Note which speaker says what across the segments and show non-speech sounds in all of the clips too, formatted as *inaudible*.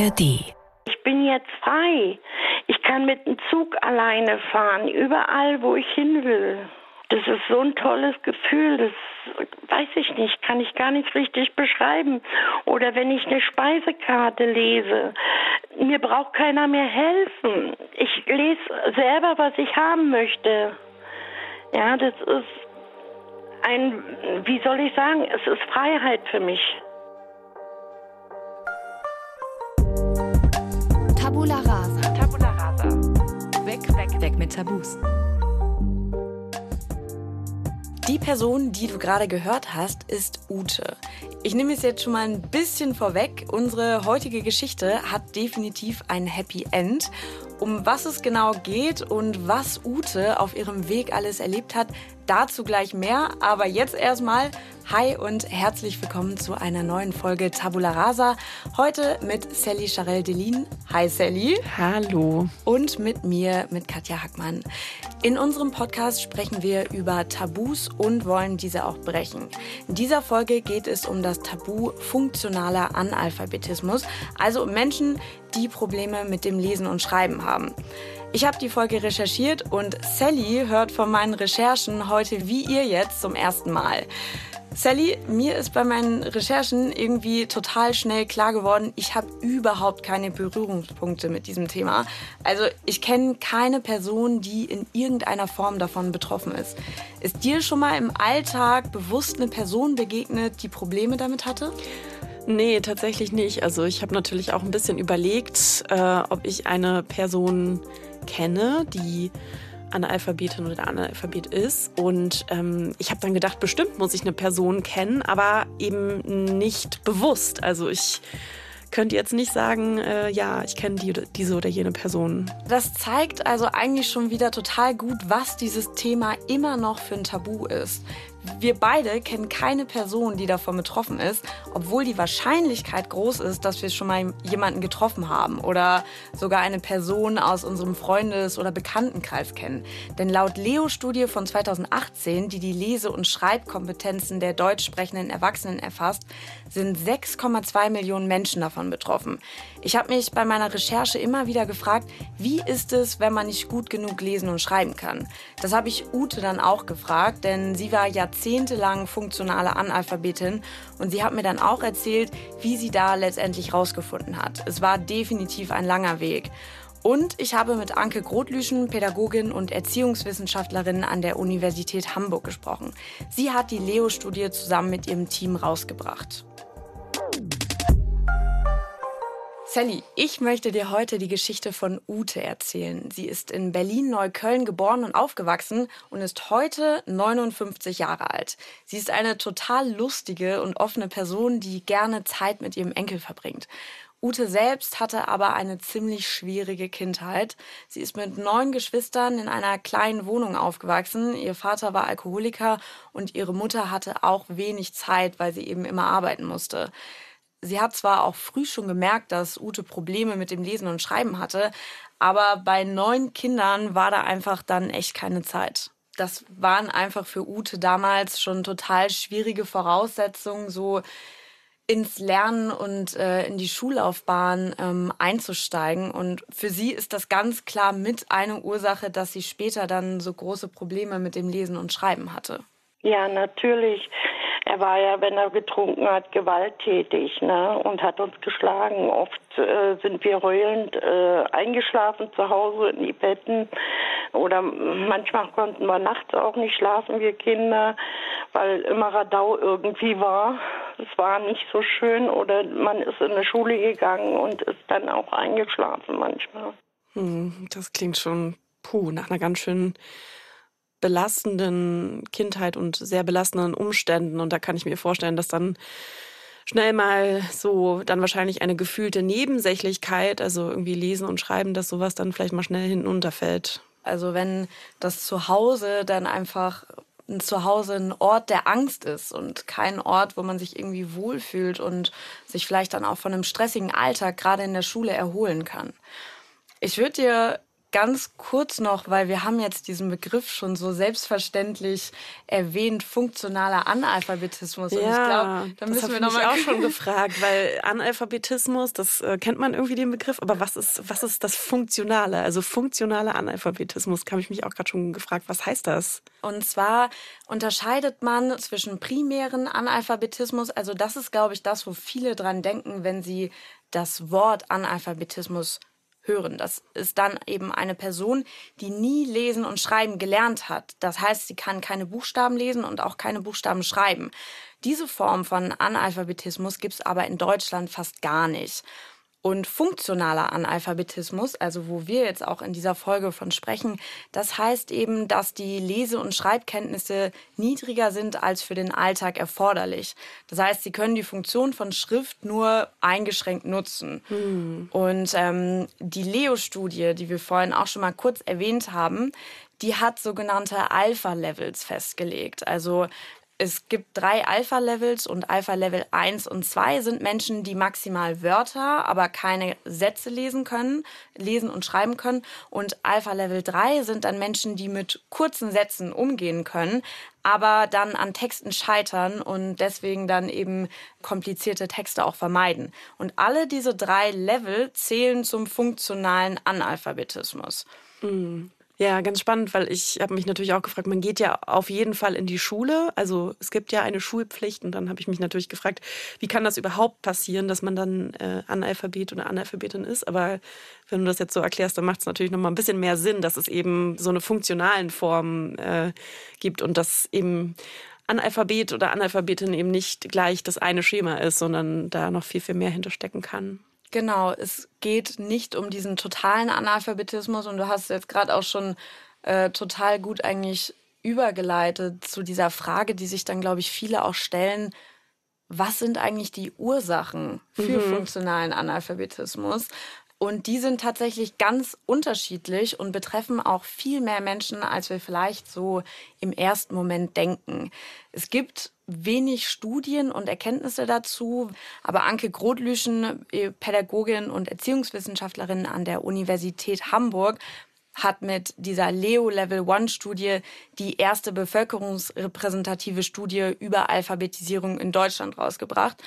Speaker 1: ARD.
Speaker 2: Ich bin jetzt frei. Ich kann mit dem Zug alleine fahren, überall, wo ich hin will. Das ist so ein tolles Gefühl, das weiß ich nicht, kann ich gar nicht richtig beschreiben. Oder wenn ich eine Speisekarte lese, mir braucht keiner mehr helfen. Ich lese selber, was ich haben möchte. Ja, das ist ein, wie soll ich sagen, es ist Freiheit für mich.
Speaker 1: Tabula rasa. Tabula rasa. Weg, weg, weg mit Tabus.
Speaker 3: Die Person, die du gerade gehört hast, ist Ute. Ich nehme es jetzt schon mal ein bisschen vorweg. Unsere heutige Geschichte hat definitiv ein Happy End. Um was es genau geht und was Ute auf ihrem Weg alles erlebt hat, dazu gleich mehr. Aber jetzt erstmal Hi und herzlich willkommen zu einer neuen Folge Tabula Rasa. Heute mit Sally Charel Delin. Hi Sally.
Speaker 4: Hallo.
Speaker 3: Und mit mir, mit Katja Hackmann. In unserem Podcast sprechen wir über Tabus und wollen diese auch brechen. In dieser Folge geht es um das Tabu funktionaler Analphabetismus, also um Menschen, die Probleme mit dem Lesen und Schreiben haben. Ich habe die Folge recherchiert und Sally hört von meinen Recherchen heute wie ihr jetzt zum ersten Mal. Sally, mir ist bei meinen Recherchen irgendwie total schnell klar geworden, ich habe überhaupt keine Berührungspunkte mit diesem Thema. Also ich kenne keine Person, die in irgendeiner Form davon betroffen ist. Ist dir schon mal im Alltag bewusst eine Person begegnet, die Probleme damit hatte?
Speaker 4: Nee, tatsächlich nicht. Also ich habe natürlich auch ein bisschen überlegt, äh, ob ich eine Person kenne, die Analphabetin oder Analphabet ist. Und ähm, ich habe dann gedacht, bestimmt muss ich eine Person kennen, aber eben nicht bewusst. Also ich könnte jetzt nicht sagen, äh, ja, ich kenne die, diese oder jene Person.
Speaker 3: Das zeigt also eigentlich schon wieder total gut, was dieses Thema immer noch für ein Tabu ist. Wir beide kennen keine Person, die davon betroffen ist, obwohl die Wahrscheinlichkeit groß ist, dass wir schon mal jemanden getroffen haben oder sogar eine Person aus unserem Freundes- oder Bekanntenkreis kennen. Denn laut Leo-Studie von 2018, die die Lese- und Schreibkompetenzen der deutsch sprechenden Erwachsenen erfasst, sind 6,2 Millionen Menschen davon betroffen. Ich habe mich bei meiner Recherche immer wieder gefragt, wie ist es, wenn man nicht gut genug lesen und schreiben kann? Das habe ich Ute dann auch gefragt, denn sie war ja jahrzehntelang funktionale Analphabetin und sie hat mir dann auch erzählt, wie sie da letztendlich rausgefunden hat. Es war definitiv ein langer Weg. Und ich habe mit Anke Grotlüschen, Pädagogin und Erziehungswissenschaftlerin an der Universität Hamburg gesprochen. Sie hat die Leo-Studie zusammen mit ihrem Team rausgebracht. Sally, ich möchte dir heute die Geschichte von Ute erzählen. Sie ist in Berlin-Neukölln geboren und aufgewachsen und ist heute 59 Jahre alt. Sie ist eine total lustige und offene Person, die gerne Zeit mit ihrem Enkel verbringt. Ute selbst hatte aber eine ziemlich schwierige Kindheit. Sie ist mit neun Geschwistern in einer kleinen Wohnung aufgewachsen. Ihr Vater war Alkoholiker und ihre Mutter hatte auch wenig Zeit, weil sie eben immer arbeiten musste. Sie hat zwar auch früh schon gemerkt, dass Ute Probleme mit dem Lesen und Schreiben hatte, aber bei neun Kindern war da einfach dann echt keine Zeit. Das waren einfach für Ute damals schon total schwierige Voraussetzungen, so ins Lernen und äh, in die Schullaufbahn ähm, einzusteigen. Und für sie ist das ganz klar mit eine Ursache, dass sie später dann so große Probleme mit dem Lesen und Schreiben hatte.
Speaker 2: Ja, natürlich. Er war ja, wenn er getrunken hat, gewalttätig ne? und hat uns geschlagen. Oft äh, sind wir heulend äh, eingeschlafen zu Hause in die Betten oder manchmal konnten wir nachts auch nicht schlafen, wir Kinder, weil immer Radau irgendwie war. Es war nicht so schön oder man ist in die Schule gegangen und ist dann auch eingeschlafen manchmal.
Speaker 4: Hm, das klingt schon puh, nach einer ganz schönen belastenden Kindheit und sehr belastenden Umständen. Und da kann ich mir vorstellen, dass dann schnell mal so dann wahrscheinlich eine gefühlte Nebensächlichkeit, also irgendwie lesen und schreiben, dass sowas dann vielleicht mal schnell hinten unterfällt.
Speaker 3: Also wenn das Zuhause dann einfach ein Zuhause ein Ort der Angst ist und kein Ort, wo man sich irgendwie wohlfühlt und sich vielleicht dann auch von einem stressigen Alltag gerade in der Schule erholen kann. Ich würde dir ganz kurz noch, weil wir haben jetzt diesen Begriff schon so selbstverständlich erwähnt, funktionaler Analphabetismus.
Speaker 4: Und ja, ich glaube, da müssen wir nochmal auch schon gefragt, weil *laughs* Analphabetismus, das äh, kennt man irgendwie den Begriff, aber was ist, was ist das Funktionale? Also funktionaler Analphabetismus, habe ich mich auch gerade schon gefragt, was heißt das?
Speaker 3: Und zwar unterscheidet man zwischen primären Analphabetismus, also das ist, glaube ich, das, wo viele dran denken, wenn sie das Wort Analphabetismus hören. Das ist dann eben eine Person, die nie lesen und schreiben gelernt hat. Das heißt, sie kann keine Buchstaben lesen und auch keine Buchstaben schreiben. Diese Form von Analphabetismus gibt es aber in Deutschland fast gar nicht. Und funktionaler Analphabetismus, also wo wir jetzt auch in dieser Folge von sprechen, das heißt eben, dass die Lese- und Schreibkenntnisse niedriger sind als für den Alltag erforderlich. Das heißt, sie können die Funktion von Schrift nur eingeschränkt nutzen. Hm. Und ähm, die Leo-Studie, die wir vorhin auch schon mal kurz erwähnt haben, die hat sogenannte Alpha-Levels festgelegt. Also es gibt drei Alpha-Levels und Alpha-Level 1 und 2 sind Menschen, die maximal Wörter, aber keine Sätze lesen können, lesen und schreiben können. Und Alpha-Level 3 sind dann Menschen, die mit kurzen Sätzen umgehen können, aber dann an Texten scheitern und deswegen dann eben komplizierte Texte auch vermeiden. Und alle diese drei Level zählen zum funktionalen Analphabetismus.
Speaker 4: Mhm. Ja, ganz spannend, weil ich habe mich natürlich auch gefragt, man geht ja auf jeden Fall in die Schule. Also es gibt ja eine Schulpflicht und dann habe ich mich natürlich gefragt, wie kann das überhaupt passieren, dass man dann äh, Analphabet oder Analphabetin ist. Aber wenn du das jetzt so erklärst, dann macht es natürlich noch mal ein bisschen mehr Sinn, dass es eben so eine funktionalen Form äh, gibt und dass eben Analphabet oder Analphabetin eben nicht gleich das eine Schema ist, sondern da noch viel, viel mehr hinterstecken kann.
Speaker 3: Genau, es geht nicht um diesen totalen Analphabetismus und du hast jetzt gerade auch schon äh, total gut eigentlich übergeleitet zu dieser Frage, die sich dann, glaube ich, viele auch stellen. Was sind eigentlich die Ursachen für mhm. funktionalen Analphabetismus? Und die sind tatsächlich ganz unterschiedlich und betreffen auch viel mehr Menschen, als wir vielleicht so im ersten Moment denken. Es gibt wenig Studien und Erkenntnisse dazu, aber Anke Grotlüschen, äh, Pädagogin und Erziehungswissenschaftlerin an der Universität Hamburg, hat mit dieser Leo Level One Studie die erste bevölkerungsrepräsentative Studie über Alphabetisierung in Deutschland rausgebracht.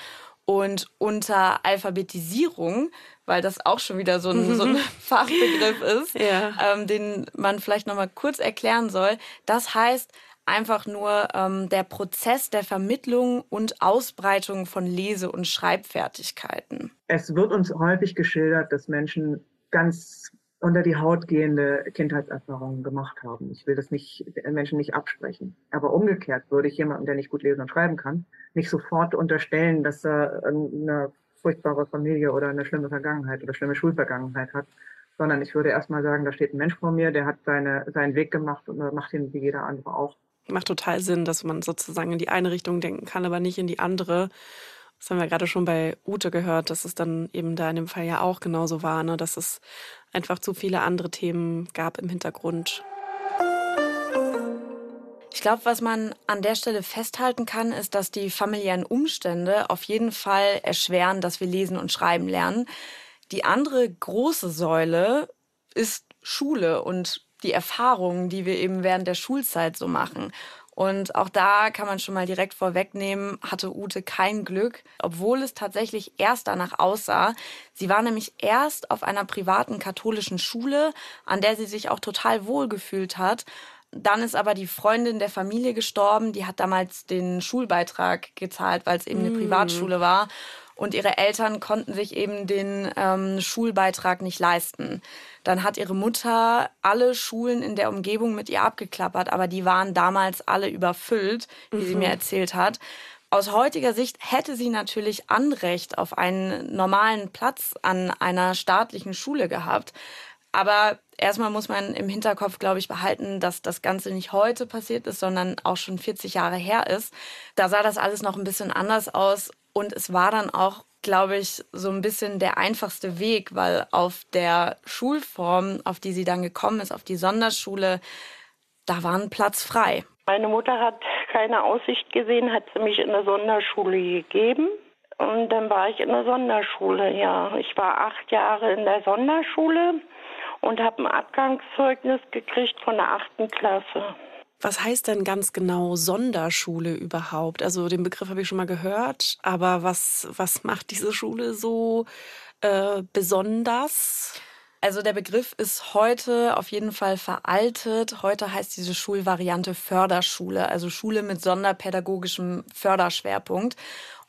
Speaker 3: Und unter Alphabetisierung, weil das auch schon wieder so ein, so ein *laughs* Fachbegriff ist, ja. ähm, den man vielleicht nochmal kurz erklären soll, das heißt einfach nur ähm, der Prozess der Vermittlung und Ausbreitung von Lese- und Schreibfertigkeiten.
Speaker 5: Es wird uns häufig geschildert, dass Menschen ganz unter die Haut gehende Kindheitserfahrungen gemacht haben. Ich will das nicht Menschen nicht absprechen. Aber umgekehrt würde ich jemandem, der nicht gut lesen und schreiben kann, nicht sofort unterstellen, dass er eine furchtbare Familie oder eine schlimme Vergangenheit oder schlimme Schulvergangenheit hat, sondern ich würde erstmal sagen, da steht ein Mensch vor mir, der hat seine, seinen Weg gemacht und macht ihn wie jeder andere auch.
Speaker 4: Macht total Sinn, dass man sozusagen in die eine Richtung denken kann, aber nicht in die andere. Das haben wir gerade schon bei Ute gehört, dass es dann eben da in dem Fall ja auch genauso war, ne? dass es einfach zu viele andere Themen gab im Hintergrund.
Speaker 3: Ich glaube, was man an der Stelle festhalten kann, ist, dass die familiären Umstände auf jeden Fall erschweren, dass wir lesen und schreiben lernen. Die andere große Säule ist Schule und die Erfahrungen, die wir eben während der Schulzeit so machen. Und auch da kann man schon mal direkt vorwegnehmen, hatte Ute kein Glück, obwohl es tatsächlich erst danach aussah. Sie war nämlich erst auf einer privaten katholischen Schule, an der sie sich auch total wohl gefühlt hat. Dann ist aber die Freundin der Familie gestorben, die hat damals den Schulbeitrag gezahlt, weil es eben eine mm. Privatschule war. Und ihre Eltern konnten sich eben den ähm, Schulbeitrag nicht leisten. Dann hat ihre Mutter alle Schulen in der Umgebung mit ihr abgeklappert, aber die waren damals alle überfüllt, wie mhm. sie mir erzählt hat. Aus heutiger Sicht hätte sie natürlich Anrecht auf einen normalen Platz an einer staatlichen Schule gehabt. Aber erstmal muss man im Hinterkopf, glaube ich, behalten, dass das Ganze nicht heute passiert ist, sondern auch schon 40 Jahre her ist. Da sah das alles noch ein bisschen anders aus und es war dann auch glaube ich, so ein bisschen der einfachste Weg, weil auf der Schulform, auf die sie dann gekommen ist, auf die Sonderschule, da war ein Platz frei.
Speaker 2: Meine Mutter hat keine Aussicht gesehen, hat sie mich in eine Sonderschule gegeben. Und dann war ich in der Sonderschule, ja. Ich war acht Jahre in der Sonderschule und habe ein Abgangszeugnis gekriegt von der achten Klasse.
Speaker 4: Was heißt denn ganz genau Sonderschule überhaupt? Also den Begriff habe ich schon mal gehört, aber was, was macht diese Schule so äh, besonders?
Speaker 3: Also der Begriff ist heute auf jeden Fall veraltet. Heute heißt diese Schulvariante Förderschule, also Schule mit sonderpädagogischem Förderschwerpunkt.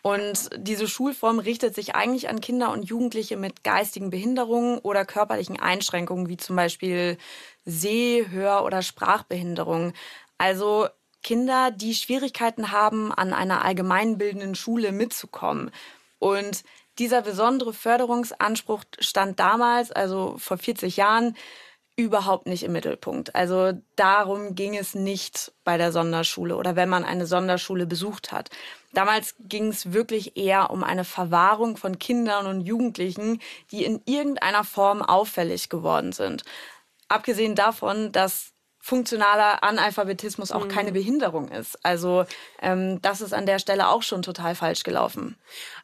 Speaker 3: Und diese Schulform richtet sich eigentlich an Kinder und Jugendliche mit geistigen Behinderungen oder körperlichen Einschränkungen, wie zum Beispiel Seh-, Hör- oder Sprachbehinderungen. Also Kinder, die Schwierigkeiten haben, an einer allgemeinbildenden Schule mitzukommen. Und dieser besondere Förderungsanspruch stand damals, also vor 40 Jahren, überhaupt nicht im Mittelpunkt. Also darum ging es nicht bei der Sonderschule oder wenn man eine Sonderschule besucht hat. Damals ging es wirklich eher um eine Verwahrung von Kindern und Jugendlichen, die in irgendeiner Form auffällig geworden sind. Abgesehen davon, dass funktionaler Analphabetismus auch mhm. keine Behinderung ist. Also ähm, das ist an der Stelle auch schon total falsch gelaufen.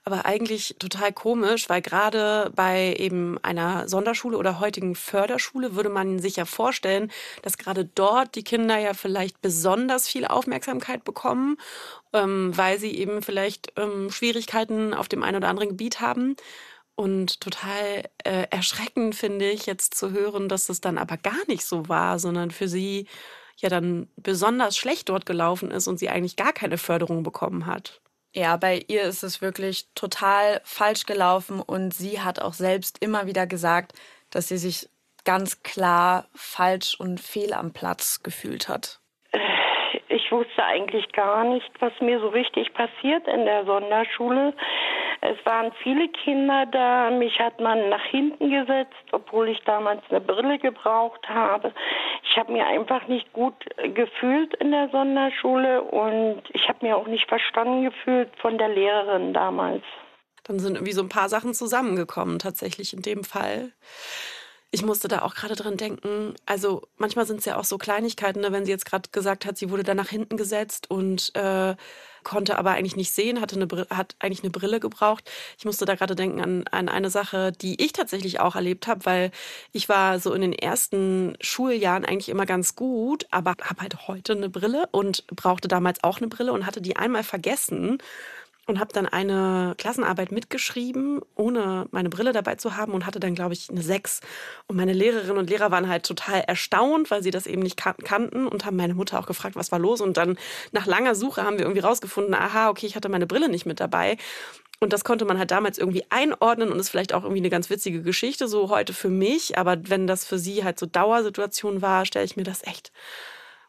Speaker 4: Aber eigentlich total komisch, weil gerade bei eben einer Sonderschule oder heutigen Förderschule würde man sich ja vorstellen, dass gerade dort die Kinder ja vielleicht besonders viel Aufmerksamkeit bekommen, ähm, weil sie eben vielleicht ähm, Schwierigkeiten auf dem einen oder anderen Gebiet haben. Und total äh, erschreckend finde ich jetzt zu hören, dass es dann aber gar nicht so war, sondern für sie ja dann besonders schlecht dort gelaufen ist und sie eigentlich gar keine Förderung bekommen hat.
Speaker 3: Ja, bei ihr ist es wirklich total falsch gelaufen und sie hat auch selbst immer wieder gesagt, dass sie sich ganz klar falsch und fehl am Platz gefühlt hat.
Speaker 2: Ich wusste eigentlich gar nicht, was mir so richtig passiert in der Sonderschule. Es waren viele Kinder da. Mich hat man nach hinten gesetzt, obwohl ich damals eine Brille gebraucht habe. Ich habe mir einfach nicht gut gefühlt in der Sonderschule und ich habe mir auch nicht verstanden gefühlt von der Lehrerin damals.
Speaker 4: Dann sind irgendwie so ein paar Sachen zusammengekommen, tatsächlich in dem Fall. Ich musste da auch gerade dran denken. Also manchmal sind es ja auch so Kleinigkeiten, ne? wenn sie jetzt gerade gesagt hat, sie wurde da nach hinten gesetzt und äh, konnte aber eigentlich nicht sehen, hatte eine hat eigentlich eine Brille gebraucht. Ich musste da gerade denken an, an eine Sache, die ich tatsächlich auch erlebt habe, weil ich war so in den ersten Schuljahren eigentlich immer ganz gut, aber habe halt heute eine Brille und brauchte damals auch eine Brille und hatte die einmal vergessen und habe dann eine Klassenarbeit mitgeschrieben, ohne meine Brille dabei zu haben und hatte dann, glaube ich, eine 6. Und meine Lehrerinnen und Lehrer waren halt total erstaunt, weil sie das eben nicht kannten und haben meine Mutter auch gefragt, was war los. Und dann nach langer Suche haben wir irgendwie rausgefunden, aha, okay, ich hatte meine Brille nicht mit dabei. Und das konnte man halt damals irgendwie einordnen und ist vielleicht auch irgendwie eine ganz witzige Geschichte, so heute für mich. Aber wenn das für sie halt so Dauersituation war, stelle ich mir das echt,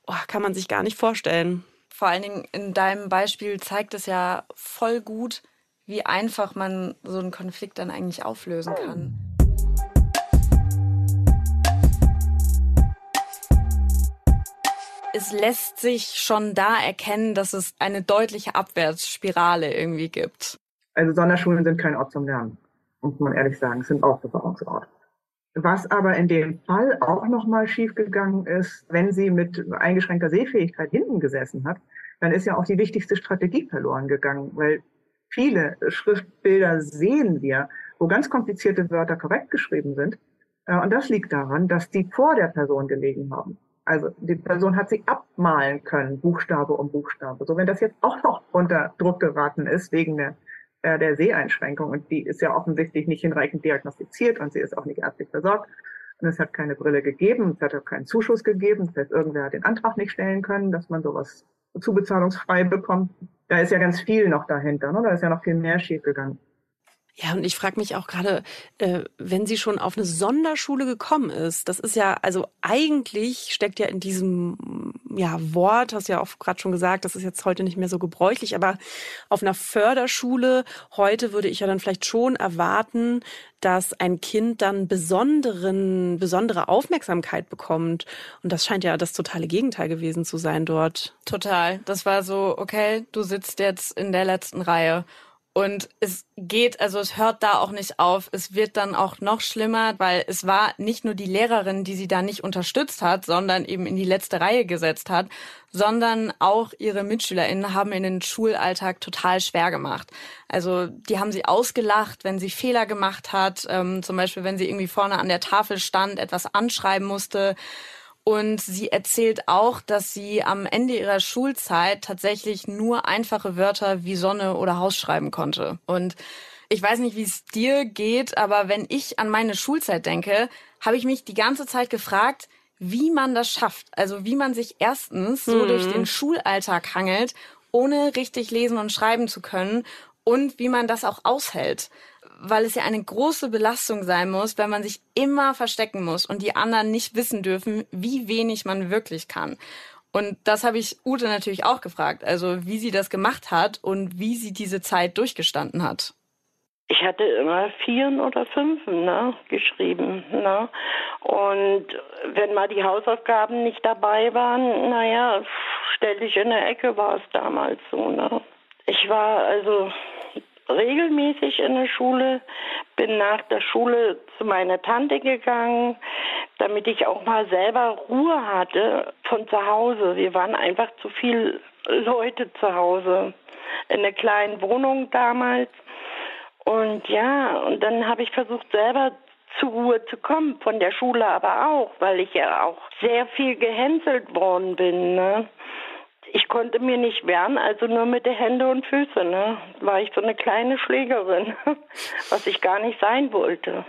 Speaker 4: oh, kann man sich gar nicht vorstellen.
Speaker 3: Vor allen Dingen in deinem Beispiel zeigt es ja voll gut, wie einfach man so einen Konflikt dann eigentlich auflösen kann. Es lässt sich schon da erkennen, dass es eine deutliche Abwärtsspirale irgendwie gibt.
Speaker 5: Also Sonderschulen sind kein Ort zum Lernen, muss man ehrlich sagen, es sind Aufbewahrungsort. Was aber in dem Fall auch nochmal schiefgegangen ist, wenn sie mit eingeschränkter Sehfähigkeit hinten gesessen hat, dann ist ja auch die wichtigste Strategie verloren gegangen, weil viele Schriftbilder sehen wir, wo ganz komplizierte Wörter korrekt geschrieben sind. Äh, und das liegt daran, dass die vor der Person gelegen haben. Also die Person hat sie abmalen können, Buchstabe um Buchstabe. So wenn das jetzt auch noch unter Druck geraten ist wegen der äh, der Seheinschränkung und die ist ja offensichtlich nicht hinreichend diagnostiziert und sie ist auch nicht ärztlich versorgt. Und es hat keine Brille gegeben, es hat auch keinen Zuschuss gegeben, das heißt, irgendwer hat den Antrag nicht stellen können, dass man sowas zubezahlungsfrei bekommt. Da ist ja ganz viel noch dahinter, ne? da ist ja noch viel mehr schiefgegangen.
Speaker 4: Ja, und ich frage mich auch gerade, äh, wenn sie schon auf eine Sonderschule gekommen ist, das ist ja, also eigentlich steckt ja in diesem ja, Wort, hast ja auch gerade schon gesagt, das ist jetzt heute nicht mehr so gebräuchlich, aber auf einer Förderschule heute würde ich ja dann vielleicht schon erwarten, dass ein Kind dann besonderen, besondere Aufmerksamkeit bekommt. Und das scheint ja das totale Gegenteil gewesen zu sein dort.
Speaker 3: Total. Das war so, okay, du sitzt jetzt in der letzten Reihe Und es geht, also es hört da auch nicht auf. Es wird dann auch noch schlimmer, weil es war nicht nur die Lehrerin, die sie da nicht unterstützt hat, sondern eben in die letzte Reihe gesetzt hat, sondern auch ihre MitschülerInnen haben in den Schulalltag total schwer gemacht. Also die haben sie ausgelacht, wenn sie Fehler gemacht hat, ähm, zum Beispiel wenn sie irgendwie vorne an der Tafel stand, etwas anschreiben musste und sie erzählt auch, dass sie am Ende ihrer Schulzeit tatsächlich nur einfache Wörter wie Sonne oder Haus schreiben konnte. Und ich weiß nicht, wie es dir geht, aber wenn ich an meine Schulzeit denke, habe ich mich die ganze Zeit gefragt, wie man das schafft. Also wie man sich erstens so mhm. durch den Schulalltag hangelt, ohne richtig lesen und schreiben zu können und wie man das auch aushält weil es ja eine große Belastung sein muss, wenn man sich immer verstecken muss und die anderen nicht wissen dürfen, wie wenig man wirklich kann. Und das habe ich Ute natürlich auch gefragt, also wie sie das gemacht hat und wie sie diese Zeit durchgestanden hat.
Speaker 2: Ich hatte immer Vieren oder Fünfen ne, geschrieben. Ne? Und wenn mal die Hausaufgaben nicht dabei waren, naja, stell dich in der Ecke war es damals so. Ne? Ich war also regelmäßig in der Schule, bin nach der Schule zu meiner Tante gegangen, damit ich auch mal selber Ruhe hatte von zu Hause. Wir waren einfach zu viele Leute zu Hause in der kleinen Wohnung damals. Und ja, und dann habe ich versucht, selber zur Ruhe zu kommen, von der Schule aber auch, weil ich ja auch sehr viel gehänselt worden bin. Ne? Ich konnte mir nicht wehren, also nur mit den Händen und Füßen. Ne? War ich so eine kleine Schlägerin, *laughs* was ich gar nicht sein wollte.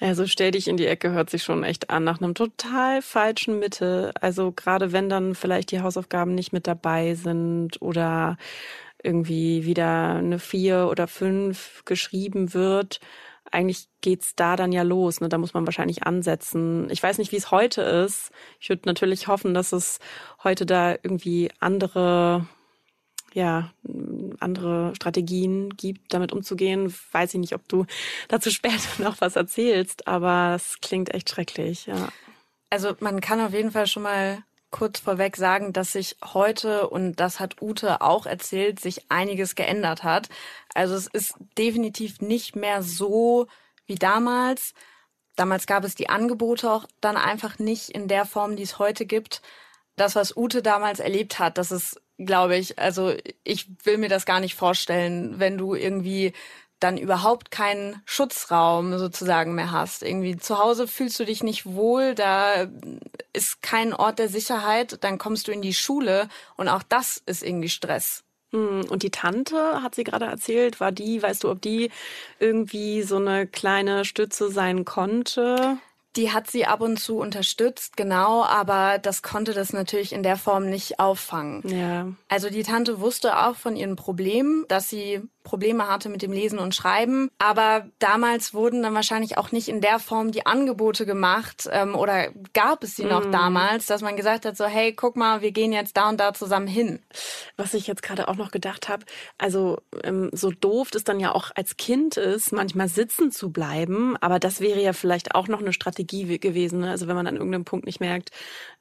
Speaker 4: Also stell dich in die Ecke hört sich schon echt an nach einem total falschen Mittel. Also gerade wenn dann vielleicht die Hausaufgaben nicht mit dabei sind oder irgendwie wieder eine vier oder fünf geschrieben wird, eigentlich geht's da dann ja los. Ne? Da muss man wahrscheinlich ansetzen. Ich weiß nicht, wie es heute ist. Ich würde natürlich hoffen, dass es heute da irgendwie andere, ja, andere Strategien gibt, damit umzugehen. Weiß ich nicht, ob du *laughs* dazu später *laughs* noch was erzählst, aber es klingt echt schrecklich, ja.
Speaker 3: Also man kann auf jeden Fall schon mal kurz vorweg sagen, dass sich heute, und das hat Ute auch erzählt, sich einiges geändert hat. Also es ist definitiv nicht mehr so wie damals. Damals gab es die Angebote auch dann einfach nicht in der Form, die es heute gibt. Das, was Ute damals erlebt hat, das ist, glaube ich, also ich will mir das gar nicht vorstellen, wenn du irgendwie dann überhaupt keinen Schutzraum sozusagen mehr hast. Irgendwie zu Hause fühlst du dich nicht wohl, da ist kein Ort der Sicherheit, dann kommst du in die Schule und auch das ist irgendwie Stress.
Speaker 4: Hm, und die Tante, hat sie gerade erzählt, war die, weißt du, ob die irgendwie so eine kleine Stütze sein konnte?
Speaker 3: Die hat sie ab und zu unterstützt, genau, aber das konnte das natürlich in der Form nicht auffangen.
Speaker 4: Ja.
Speaker 3: Also die Tante wusste auch von ihren Problemen, dass sie Probleme hatte mit dem Lesen und Schreiben. Aber damals wurden dann wahrscheinlich auch nicht in der Form die Angebote gemacht ähm, oder gab es sie noch mm. damals, dass man gesagt hat, so hey, guck mal, wir gehen jetzt da und da zusammen hin.
Speaker 4: Was ich jetzt gerade auch noch gedacht habe, also ähm, so doof es dann ja auch als Kind ist, manchmal sitzen zu bleiben, aber das wäre ja vielleicht auch noch eine Strategie gewesen. Ne? Also wenn man an irgendeinem Punkt nicht merkt,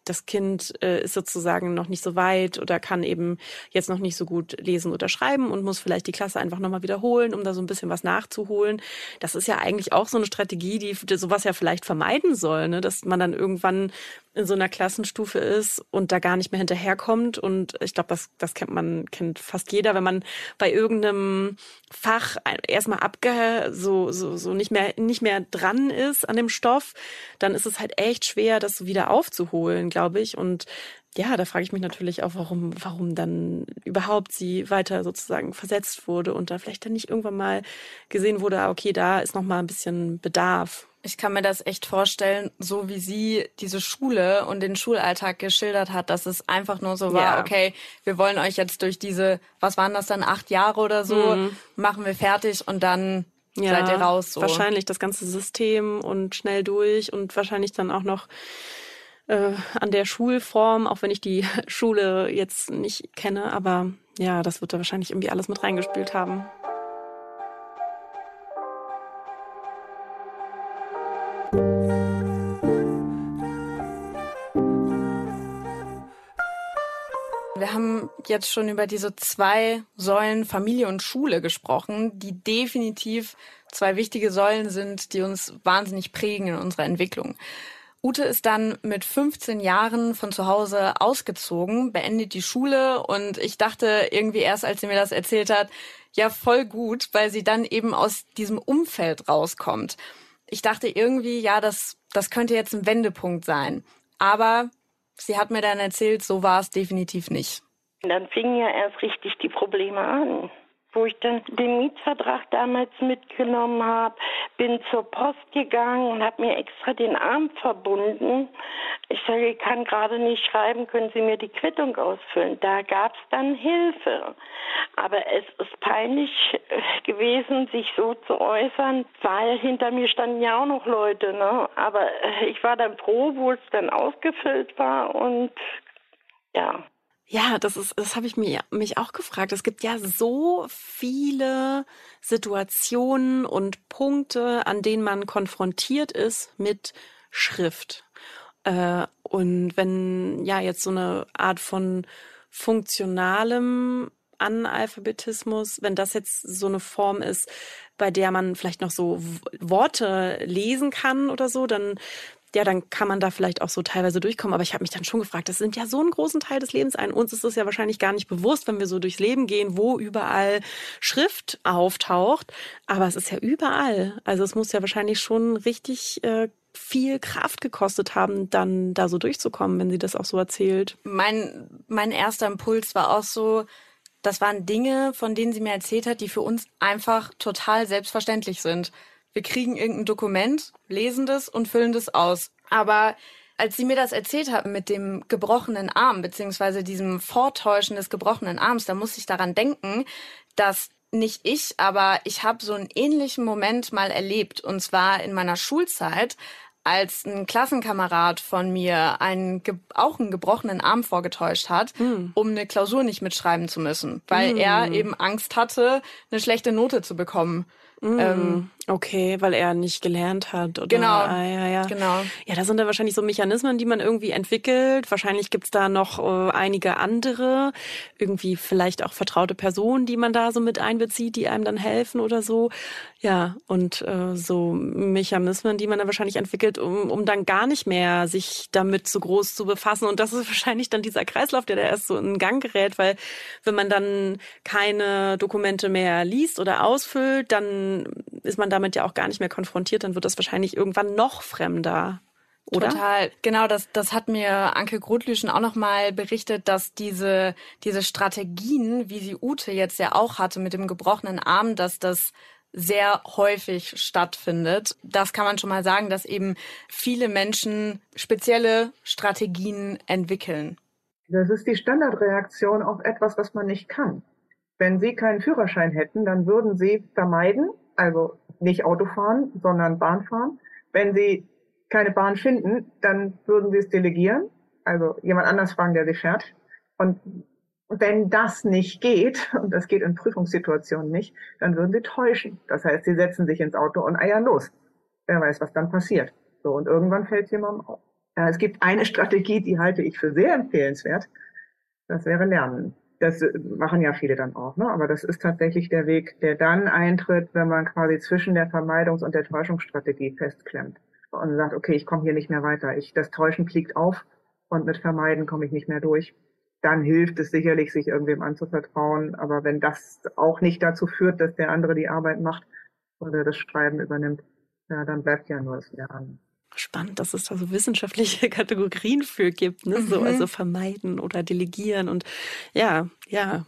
Speaker 4: das Kind äh, ist sozusagen noch nicht so weit oder kann eben jetzt noch nicht so gut lesen oder schreiben und muss vielleicht die Klasse einfach nochmal wiederholen, um da so ein bisschen was nachzuholen. Das ist ja eigentlich auch so eine Strategie, die sowas ja vielleicht vermeiden soll, ne? dass man dann irgendwann in so einer Klassenstufe ist und da gar nicht mehr hinterherkommt. Und ich glaube, das, das kennt man, kennt fast jeder, wenn man bei irgendeinem Fach erstmal abge, so, so, so nicht mehr, nicht mehr dran ist an dem Stoff, dann ist es halt echt schwer, das wieder aufzuholen, glaube ich. Und ja, da frage ich mich natürlich auch, warum, warum dann überhaupt sie weiter sozusagen versetzt wurde und da vielleicht dann nicht irgendwann mal gesehen wurde, ah, okay, da ist noch mal ein bisschen Bedarf.
Speaker 3: Ich kann mir das echt vorstellen, so wie sie diese Schule und den Schulalltag geschildert hat, dass es einfach nur so war, ja. okay, wir wollen euch jetzt durch diese, was waren das dann, acht Jahre oder so, mhm. machen wir fertig und dann ja, seid ihr raus. So.
Speaker 4: Wahrscheinlich das ganze System und schnell durch und wahrscheinlich dann auch noch äh, an der Schulform, auch wenn ich die *laughs* Schule jetzt nicht kenne, aber ja, das wird da wahrscheinlich irgendwie alles mit reingespielt haben.
Speaker 3: Jetzt schon über diese zwei Säulen Familie und Schule gesprochen, die definitiv zwei wichtige Säulen sind, die uns wahnsinnig prägen in unserer Entwicklung. Ute ist dann mit 15 Jahren von zu Hause ausgezogen, beendet die Schule und ich dachte irgendwie erst, als sie mir das erzählt hat, ja voll gut, weil sie dann eben aus diesem Umfeld rauskommt. Ich dachte irgendwie, ja, das, das könnte jetzt ein Wendepunkt sein. Aber sie hat mir dann erzählt, so war es definitiv nicht.
Speaker 2: Dann fingen ja erst richtig die Probleme an wo ich dann den Mietvertrag damals mitgenommen habe, bin zur Post gegangen und habe mir extra den Arm verbunden. Ich sage, ich kann gerade nicht schreiben, können Sie mir die Quittung ausfüllen? Da gab es dann Hilfe. Aber es ist peinlich äh, gewesen, sich so zu äußern, weil hinter mir standen ja auch noch Leute. Ne? Aber äh, ich war dann froh, wo es dann ausgefüllt war und ja.
Speaker 4: Ja, das ist, das habe ich mir, mich auch gefragt. Es gibt ja so viele Situationen und Punkte, an denen man konfrontiert ist mit Schrift. Äh, und wenn ja jetzt so eine Art von funktionalem Analphabetismus, wenn das jetzt so eine Form ist, bei der man vielleicht noch so Worte lesen kann oder so, dann ja, dann kann man da vielleicht auch so teilweise durchkommen. Aber ich habe mich dann schon gefragt, das sind ja so einen großen Teil des Lebens ein. Uns ist es ja wahrscheinlich gar nicht bewusst, wenn wir so durchs Leben gehen, wo überall Schrift auftaucht. Aber es ist ja überall. Also es muss ja wahrscheinlich schon richtig äh, viel Kraft gekostet haben, dann da so durchzukommen, wenn sie das auch so erzählt.
Speaker 3: Mein, mein erster Impuls war auch so, das waren Dinge, von denen sie mir erzählt hat, die für uns einfach total selbstverständlich sind wir kriegen irgendein Dokument, lesen das und füllen das aus. Aber als sie mir das erzählt hat mit dem gebrochenen Arm, beziehungsweise diesem Vortäuschen des gebrochenen Arms, da musste ich daran denken, dass nicht ich, aber ich habe so einen ähnlichen Moment mal erlebt. Und zwar in meiner Schulzeit, als ein Klassenkamerad von mir einen, auch einen gebrochenen Arm vorgetäuscht hat, mm. um eine Klausur nicht mitschreiben zu müssen, weil mm. er eben Angst hatte, eine schlechte Note zu bekommen.
Speaker 4: Mm. Ähm, Okay, weil er nicht gelernt hat. Oder?
Speaker 3: Genau.
Speaker 4: Ah, ja, ja.
Speaker 3: genau.
Speaker 4: Ja, da sind da wahrscheinlich so Mechanismen, die man irgendwie entwickelt. Wahrscheinlich gibt's da noch äh, einige andere, irgendwie vielleicht auch vertraute Personen, die man da so mit einbezieht, die einem dann helfen oder so. Ja, und äh, so Mechanismen, die man dann wahrscheinlich entwickelt, um, um dann gar nicht mehr sich damit so groß zu befassen. Und das ist *laughs* wahrscheinlich dann dieser Kreislauf, der da erst so in Gang gerät, weil wenn man dann keine Dokumente mehr liest oder ausfüllt, dann ist man damit ja auch gar nicht mehr konfrontiert, dann wird das wahrscheinlich irgendwann noch fremder. Oder?
Speaker 3: Total. Genau, das, das hat mir Anke Grotlüschen auch nochmal berichtet, dass diese, diese Strategien, wie sie Ute jetzt ja auch hatte mit dem gebrochenen Arm, dass das sehr häufig stattfindet. Das kann man schon mal sagen, dass eben viele Menschen spezielle Strategien entwickeln.
Speaker 5: Das ist die Standardreaktion auf etwas, was man nicht kann. Wenn Sie keinen Führerschein hätten, dann würden Sie vermeiden, also nicht Auto fahren, sondern Bahn fahren. Wenn Sie keine Bahn finden, dann würden Sie es delegieren, also jemand anders fragen, der Sie fährt. Und wenn das nicht geht, *laughs* und das geht in Prüfungssituationen nicht, dann würden Sie täuschen. Das heißt, Sie setzen sich ins Auto und eiern los. Wer weiß, was dann passiert. So, und irgendwann fällt jemandem auf. Ja, es gibt eine Strategie, die halte ich für sehr empfehlenswert. Das wäre Lernen das machen ja viele dann auch, ne? aber das ist tatsächlich der Weg, der dann eintritt, wenn man quasi zwischen der Vermeidungs- und der Täuschungsstrategie festklemmt und sagt, okay, ich komme hier nicht mehr weiter, ich, das Täuschen fliegt auf und mit Vermeiden komme ich nicht mehr durch. Dann hilft es sicherlich, sich irgendwem anzuvertrauen, aber wenn das auch nicht dazu führt, dass der andere die Arbeit macht oder das Schreiben übernimmt, ja, dann bleibt ja nur das Lernen.
Speaker 4: Spannend, dass es da so wissenschaftliche *laughs* Kategorien für gibt, ne? Mhm. So, also vermeiden oder delegieren und ja, ja.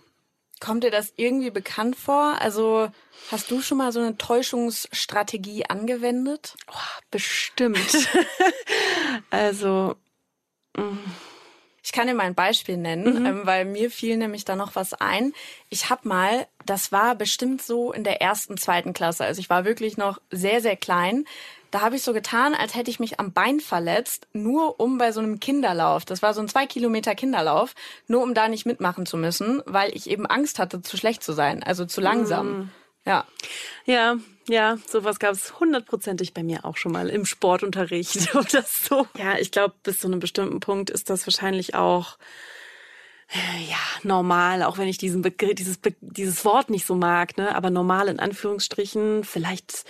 Speaker 3: Kommt dir das irgendwie bekannt vor? Also hast du schon mal so eine Täuschungsstrategie angewendet?
Speaker 4: Oh, bestimmt. *laughs* also.
Speaker 3: Mh. Mm. Ich kann dir mal ein Beispiel nennen, mhm. ähm, weil mir fiel nämlich da noch was ein. Ich habe mal, das war bestimmt so in der ersten, zweiten Klasse, also ich war wirklich noch sehr, sehr klein. Da habe ich so getan, als hätte ich mich am Bein verletzt, nur um bei so einem Kinderlauf, das war so ein zwei Kilometer Kinderlauf, nur um da nicht mitmachen zu müssen, weil ich eben Angst hatte, zu schlecht zu sein, also zu langsam. Mhm. Ja.
Speaker 4: Ja, ja, sowas gab es hundertprozentig bei mir auch schon mal im Sportunterricht *laughs* oder so. Ja, ich glaube, bis zu einem bestimmten Punkt ist das wahrscheinlich auch ja, normal, auch wenn ich diesen Begriff, dieses, dieses Wort nicht so mag, ne, aber normal in Anführungsstrichen, vielleicht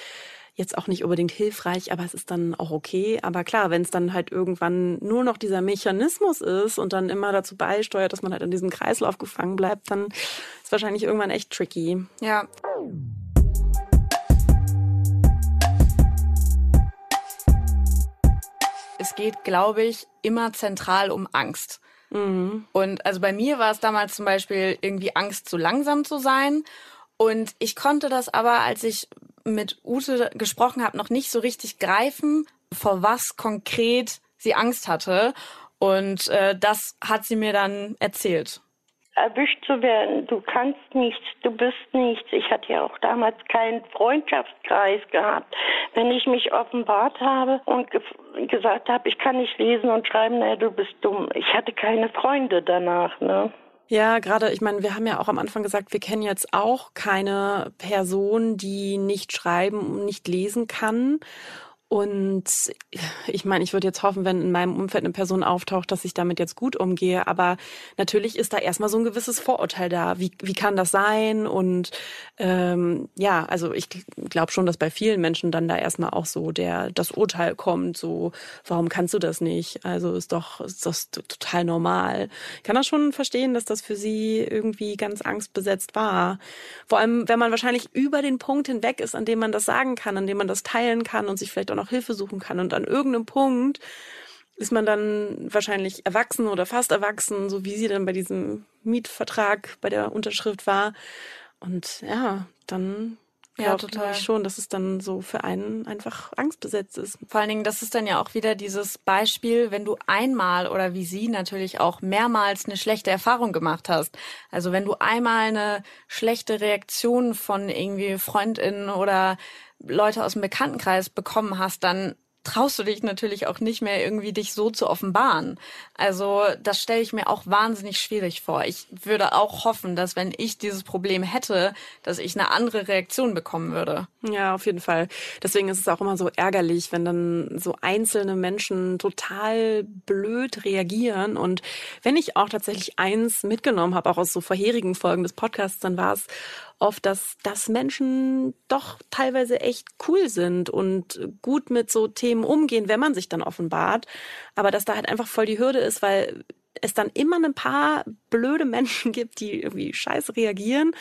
Speaker 4: jetzt auch nicht unbedingt hilfreich, aber es ist dann auch okay. Aber klar, wenn es dann halt irgendwann nur noch dieser Mechanismus ist und dann immer dazu beisteuert, dass man halt in diesem Kreislauf gefangen bleibt, dann ist wahrscheinlich irgendwann echt tricky.
Speaker 3: Ja. Es geht, glaube ich, immer zentral um Angst. Mhm. Und also bei mir war es damals zum Beispiel irgendwie Angst, zu langsam zu sein. Und ich konnte das aber, als ich mit Ute gesprochen habe, noch nicht so richtig greifen, vor was konkret sie Angst hatte. Und äh, das hat sie mir dann erzählt.
Speaker 2: Erwischt zu werden, du kannst nichts, du bist nichts. Ich hatte ja auch damals keinen Freundschaftskreis gehabt. Wenn ich mich offenbart habe und ge gesagt habe, ich kann nicht lesen und schreiben, naja, du bist dumm. Ich hatte keine Freunde danach, ne?
Speaker 4: Ja, gerade, ich meine, wir haben ja auch am Anfang gesagt, wir kennen jetzt auch keine Person, die nicht schreiben und nicht lesen kann. Und ich meine, ich würde jetzt hoffen, wenn in meinem Umfeld eine Person auftaucht, dass ich damit jetzt gut umgehe. Aber natürlich ist da erstmal so ein gewisses Vorurteil da. Wie, wie kann das sein? Und ähm, ja, also ich glaube schon, dass bei vielen Menschen dann da erstmal auch so der das Urteil kommt, so, warum kannst du das nicht? Also ist doch, ist das total normal. Ich kann das schon verstehen, dass das für sie irgendwie ganz angstbesetzt war. Vor allem, wenn man wahrscheinlich über den Punkt hinweg ist, an dem man das sagen kann, an dem man das teilen kann und sich vielleicht auch noch Hilfe suchen kann. Und an irgendeinem Punkt ist man dann wahrscheinlich erwachsen oder fast erwachsen, so wie sie dann bei diesem Mietvertrag bei der Unterschrift war. Und ja, dann ja, total. ich schon, dass es dann so für einen einfach angstbesetzt ist.
Speaker 3: Vor allen Dingen, das ist dann ja auch wieder dieses Beispiel, wenn du einmal oder wie sie natürlich auch mehrmals eine schlechte Erfahrung gemacht hast. Also wenn du einmal eine schlechte Reaktion von irgendwie Freundinnen oder Leute aus dem Bekanntenkreis bekommen hast, dann traust du dich natürlich auch nicht mehr irgendwie dich so zu offenbaren. Also das stelle ich mir auch wahnsinnig schwierig vor. Ich würde auch hoffen, dass wenn ich dieses Problem hätte, dass ich eine andere Reaktion bekommen würde.
Speaker 4: Ja, auf jeden Fall. Deswegen ist es auch immer so ärgerlich, wenn dann so einzelne Menschen total blöd reagieren. Und wenn ich auch tatsächlich eins mitgenommen habe, auch aus so vorherigen Folgen des Podcasts, dann war es oft, dass, dass Menschen doch teilweise echt cool sind und gut mit so Themen umgehen, wenn man sich dann offenbart. Aber dass da halt einfach voll die Hürde ist, weil es dann immer ein paar blöde Menschen *laughs* gibt, die irgendwie scheiße reagieren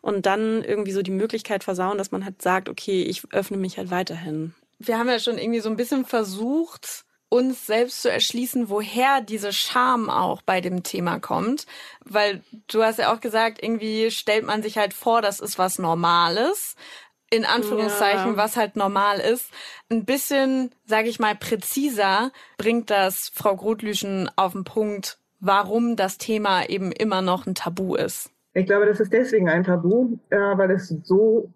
Speaker 4: und dann irgendwie so die Möglichkeit versauen, dass man halt sagt, okay, ich öffne mich halt weiterhin.
Speaker 3: Wir haben ja schon irgendwie so ein bisschen versucht, uns selbst zu erschließen, woher diese Scham auch bei dem Thema kommt. Weil du hast ja auch gesagt, irgendwie stellt man sich halt vor, das ist was Normales. In Anführungszeichen, ja. was halt normal ist. Ein bisschen, sage ich mal, präziser bringt das Frau Grotlüschen auf den Punkt, warum das Thema eben immer noch ein Tabu ist.
Speaker 5: Ich glaube, das ist deswegen ein Tabu, äh, weil es so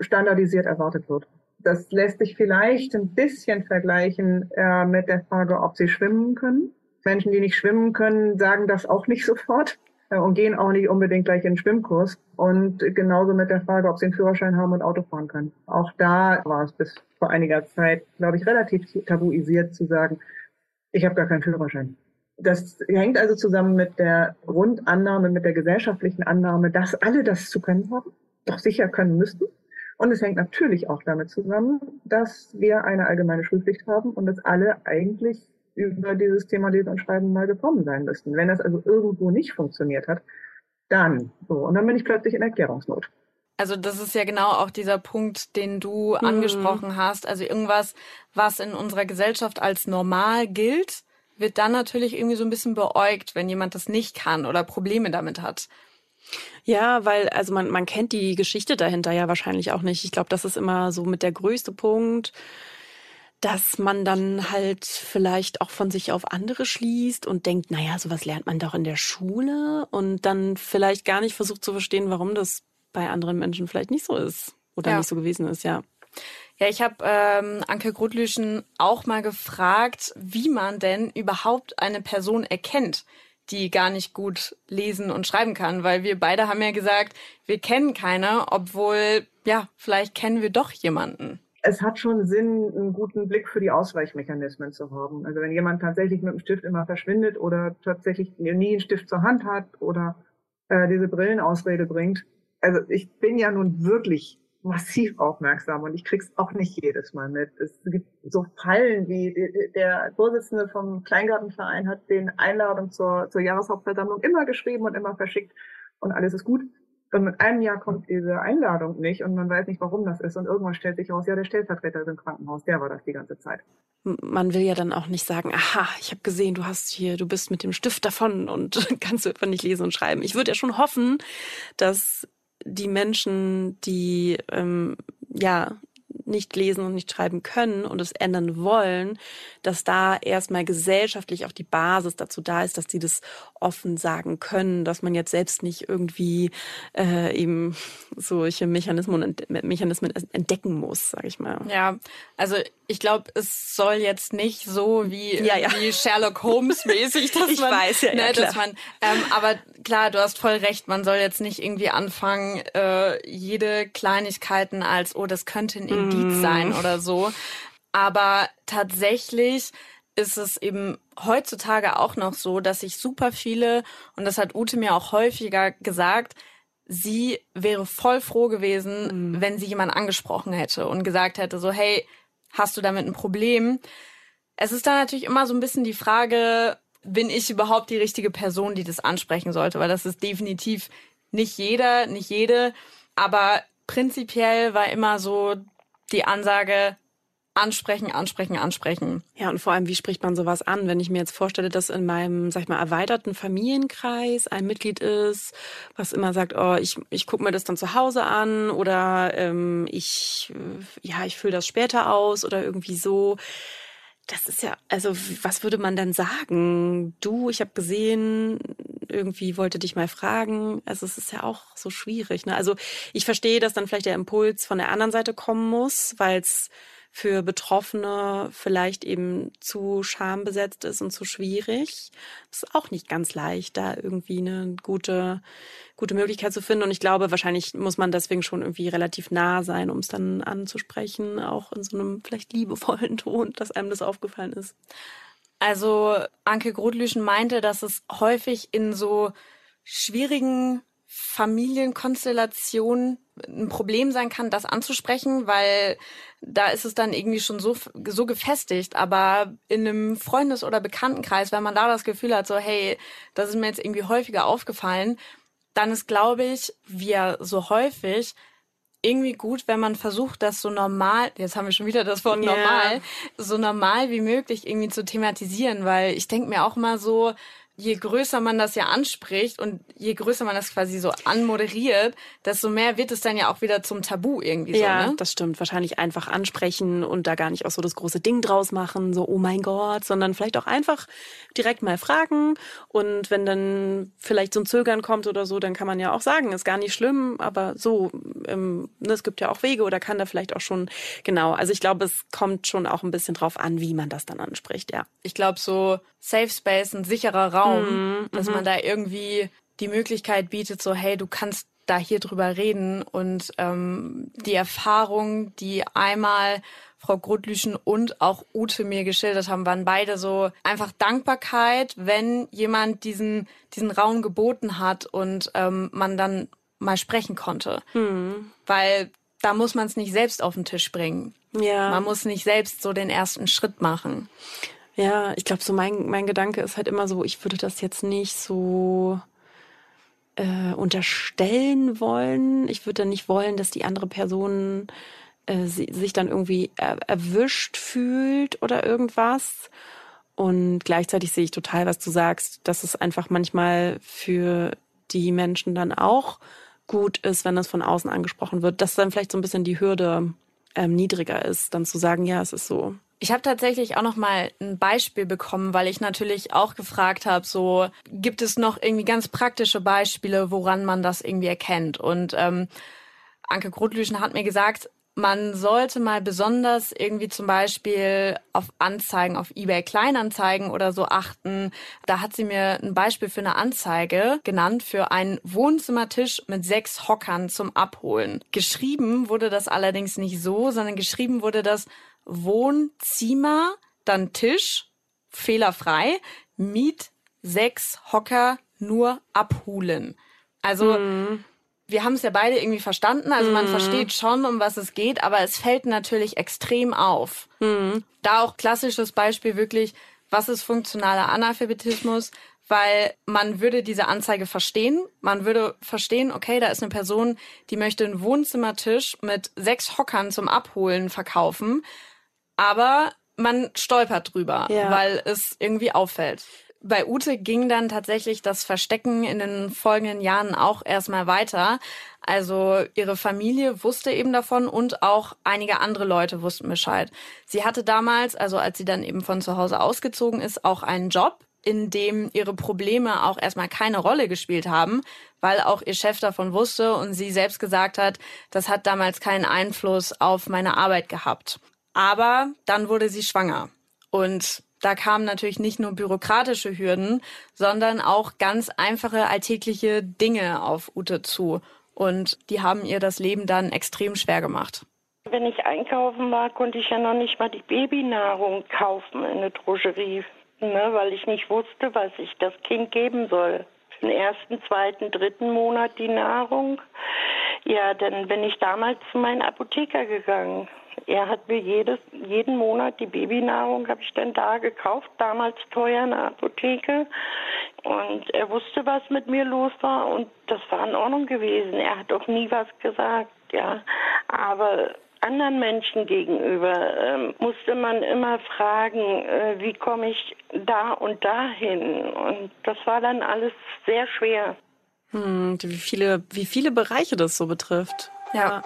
Speaker 5: standardisiert erwartet wird. Das lässt sich vielleicht ein bisschen vergleichen äh, mit der Frage, ob sie schwimmen können. Menschen, die nicht schwimmen können, sagen das auch nicht *laughs* sofort äh, und gehen auch nicht unbedingt gleich in den Schwimmkurs. Und genauso mit der Frage, ob sie einen Führerschein haben und Auto fahren können. Auch da war es bis vor einiger Zeit, glaube ich, relativ tabuisiert zu sagen, ich habe gar keinen Führerschein. Das hängt also zusammen mit der Grundannahme, mit der gesellschaftlichen Annahme, dass alle das zu können haben, doch sicher können müssten. Und es hängt natürlich auch damit zusammen, dass wir eine allgemeine Schulpflicht haben und dass alle eigentlich über dieses Thema Lesen und Schreiben mal gekommen sein müssten. Wenn das also irgendwo nicht funktioniert hat, dann so. Und dann bin ich plötzlich in Erklärungsnot.
Speaker 3: Also das ist ja genau auch dieser Punkt, den du mhm. angesprochen hast. Also irgendwas, was in unserer Gesellschaft als normal gilt, wird dann natürlich irgendwie so ein bisschen beäugt, wenn jemand das nicht kann oder Probleme damit hat.
Speaker 4: Ja, weil, also man, man kennt die Geschichte dahinter ja wahrscheinlich auch nicht. Ich glaube, das ist immer so mit der größte Punkt, dass man dann halt vielleicht auch von sich auf andere schließt und denkt, naja, sowas lernt man doch in der Schule und dann vielleicht gar nicht versucht zu verstehen, warum das bei anderen Menschen vielleicht nicht so ist oder ja. nicht so gewesen ist, ja.
Speaker 3: Ja, ich habe ähm, Anke Grutlüschen auch mal gefragt, wie man denn überhaupt eine Person erkennt, die gar nicht gut lesen und schreiben kann, weil wir beide haben ja gesagt, wir kennen keine, obwohl, ja, vielleicht kennen wir doch jemanden.
Speaker 5: es hat schon Sinn, einen guten Blick für die Ausweichmechanismen zu haben. Also wenn jemand tatsächlich mit dem Stift immer verschwindet oder tatsächlich nie einen Stift zur Hand hat oder äh, diese Brillenausrede bringt. Also ich bin ja nun wirklich massiv aufmerksam und ich krieg's auch nicht jedes Mal mit. Es gibt so Fallen wie der Vorsitzende vom Kleingartenverein hat den Einladung zur, zur Jahreshauptversammlung immer geschrieben und immer verschickt und alles ist gut. Und mit einem Jahr kommt diese Einladung nicht und man weiß nicht, warum das ist. Und irgendwann stellt sich raus, ja, der Stellvertreter ist im Krankenhaus, der war das die ganze Zeit.
Speaker 4: Man will ja dann auch nicht sagen, aha, ich habe gesehen, du hast hier, du bist mit dem Stift davon und *laughs* kannst einfach nicht lesen und schreiben. Ich würde ja schon hoffen, dass die Menschen, die ähm, ja nicht lesen und nicht schreiben können und es ändern wollen, dass da erstmal gesellschaftlich auch die Basis dazu da ist, dass die das offen sagen können, dass man jetzt selbst nicht irgendwie äh, eben solche Mechanismen, Mechanismen entdecken muss, sage ich mal.
Speaker 3: Ja, also ich glaube, es soll jetzt nicht so wie, ja, ja. wie Sherlock Holmes *laughs* mäßig, dass
Speaker 4: ich
Speaker 3: man,
Speaker 4: weiß, ja,
Speaker 3: ne, dass man, ähm, aber klar, du hast voll recht, man soll jetzt nicht irgendwie anfangen, äh, jede Kleinigkeiten als, oh, das könnte ein Indiz mm. sein oder so. Aber tatsächlich ist es eben heutzutage auch noch so, dass sich super viele, und das hat Ute mir auch häufiger gesagt, sie wäre voll froh gewesen, mhm. wenn sie jemand angesprochen hätte und gesagt hätte, so, hey, hast du damit ein Problem? Es ist dann natürlich immer so ein bisschen die Frage, bin ich überhaupt die richtige Person, die das ansprechen sollte? Weil das ist definitiv nicht jeder, nicht jede. Aber prinzipiell war immer so die Ansage, ansprechen, ansprechen, ansprechen.
Speaker 4: Ja, und vor allem, wie spricht man sowas an? Wenn ich mir jetzt vorstelle, dass in meinem, sag ich mal, erweiterten Familienkreis ein Mitglied ist, was immer sagt, oh, ich, ich gucke mir das dann zu Hause an oder ähm, ich, äh, ja, ich fülle das später aus oder irgendwie so. Das ist ja, also was würde man dann sagen? Du, ich habe gesehen, irgendwie wollte dich mal fragen. Also es ist ja auch so schwierig. Ne? Also ich verstehe, dass dann vielleicht der Impuls von der anderen Seite kommen muss, weil es für Betroffene vielleicht eben zu schambesetzt ist und zu schwierig. Das ist auch nicht ganz leicht, da irgendwie eine gute, gute Möglichkeit zu finden. Und ich glaube, wahrscheinlich muss man deswegen schon irgendwie relativ nah sein, um es dann anzusprechen, auch in so einem vielleicht liebevollen *laughs* Ton, dass einem das aufgefallen ist.
Speaker 3: Also Anke Grotlüschen meinte, dass es häufig in so schwierigen Familienkonstellationen ein Problem sein kann, das anzusprechen, weil da ist es dann irgendwie schon so, so gefestigt. Aber in einem Freundes- oder Bekanntenkreis, wenn man da das Gefühl hat, so, hey, das ist mir jetzt irgendwie häufiger aufgefallen, dann ist, glaube ich, ja so häufig, irgendwie gut, wenn man versucht, das so normal, jetzt haben wir schon wieder das Wort normal, yeah. so normal wie möglich irgendwie zu thematisieren, weil ich denke mir auch mal so, je größer man das ja anspricht und je größer man das quasi so anmoderiert, desto mehr wird es dann ja auch wieder zum Tabu irgendwie
Speaker 4: ja,
Speaker 3: so. Ne?
Speaker 4: das stimmt. Wahrscheinlich einfach ansprechen und da gar nicht auch so das große Ding draus machen, so oh mein Gott, sondern vielleicht auch einfach direkt mal fragen und wenn dann vielleicht so ein Zögern kommt oder so, dann kann man ja auch sagen, ist gar nicht schlimm, aber so, ähm, ne, es gibt ja auch Wege oder kann da vielleicht auch schon, genau. Also ich glaube, es kommt schon auch ein bisschen drauf an, wie man das dann anspricht, ja.
Speaker 3: Ich glaube, so Safe Space, ein sicherer Raum, mhm. dass man mhm. da irgendwie die Möglichkeit bietet, so hey, du kannst da hier drüber reden und ähm, die Erfahrung, die einmal Frau Grutlüschen und auch Ute mir geschildert haben, waren beide so einfach Dankbarkeit, wenn jemand diesen diesen Raum geboten hat und ähm, man dann mal sprechen konnte, mhm. weil da muss man es nicht selbst auf den Tisch bringen. Ja. Man muss nicht selbst so den ersten Schritt machen.
Speaker 4: Ja, ich glaube, so mein, mein Gedanke ist halt immer so, ich würde das jetzt nicht so äh, unterstellen wollen. Ich würde dann nicht wollen, dass die andere Person äh, sie, sich dann irgendwie er, erwischt fühlt oder irgendwas. Und gleichzeitig sehe ich total, was du sagst, dass es einfach manchmal für die Menschen dann auch gut ist, wenn das von außen angesprochen wird, dass dann vielleicht so ein bisschen die Hürde ähm, niedriger ist, dann zu sagen, ja, es ist so.
Speaker 3: Ich habe tatsächlich auch noch mal ein Beispiel bekommen, weil ich natürlich auch gefragt habe, so gibt es noch irgendwie ganz praktische Beispiele, woran man das irgendwie erkennt? Und ähm, Anke Grotlüschen hat mir gesagt, man sollte mal besonders irgendwie zum Beispiel auf Anzeigen auf eBay Kleinanzeigen oder so achten. Da hat sie mir ein Beispiel für eine Anzeige genannt für einen Wohnzimmertisch mit sechs Hockern zum Abholen. Geschrieben wurde das allerdings nicht so, sondern geschrieben wurde das Wohnzimmer, dann Tisch, fehlerfrei, Miet sechs Hocker nur abholen. Also mhm wir haben es ja beide irgendwie verstanden. Also man mhm. versteht schon, um was es geht, aber es fällt natürlich extrem auf. Mhm. Da auch klassisches Beispiel wirklich, was ist funktionaler Analphabetismus? Weil man würde diese Anzeige verstehen. Man würde verstehen, okay, da ist eine Person, die möchte einen Wohnzimmertisch mit sechs Hockern zum Abholen verkaufen. Aber man stolpert drüber, ja. weil es irgendwie auffällt. Bei Ute ging dann tatsächlich das Verstecken in den folgenden Jahren auch erstmal weiter. Also ihre Familie wusste eben davon und auch einige andere Leute wussten Bescheid. Sie hatte damals, also als sie dann eben von zu Hause ausgezogen ist, auch einen Job, in dem ihre Probleme auch erstmal keine Rolle gespielt haben, weil auch ihr Chef davon wusste und sie selbst gesagt hat, das hat damals keinen Einfluss auf meine Arbeit gehabt. Aber dann wurde sie schwanger und da kamen natürlich nicht nur bürokratische Hürden, sondern auch ganz einfache alltägliche Dinge auf Ute zu. Und die haben ihr das Leben dann extrem schwer gemacht.
Speaker 2: Wenn ich einkaufen war, konnte ich ja noch nicht mal die Babynahrung kaufen in der Drogerie, ne, weil ich nicht wusste, was ich das Kind geben soll. Den ersten, zweiten, dritten Monat die Nahrung. Ja, dann bin ich damals zu meinem Apotheker gegangen er hat mir jedes, jeden Monat die Babynahrung, habe ich dann da gekauft, damals teuer in der Apotheke. Und er wusste, was mit mir los war und das war in Ordnung gewesen. Er hat auch nie was gesagt, ja. Aber anderen Menschen gegenüber äh, musste man immer fragen, äh, wie komme ich da und dahin. Und das war dann alles sehr schwer.
Speaker 4: Hm, wie viele, wie viele Bereiche das so betrifft.
Speaker 3: ja. ja.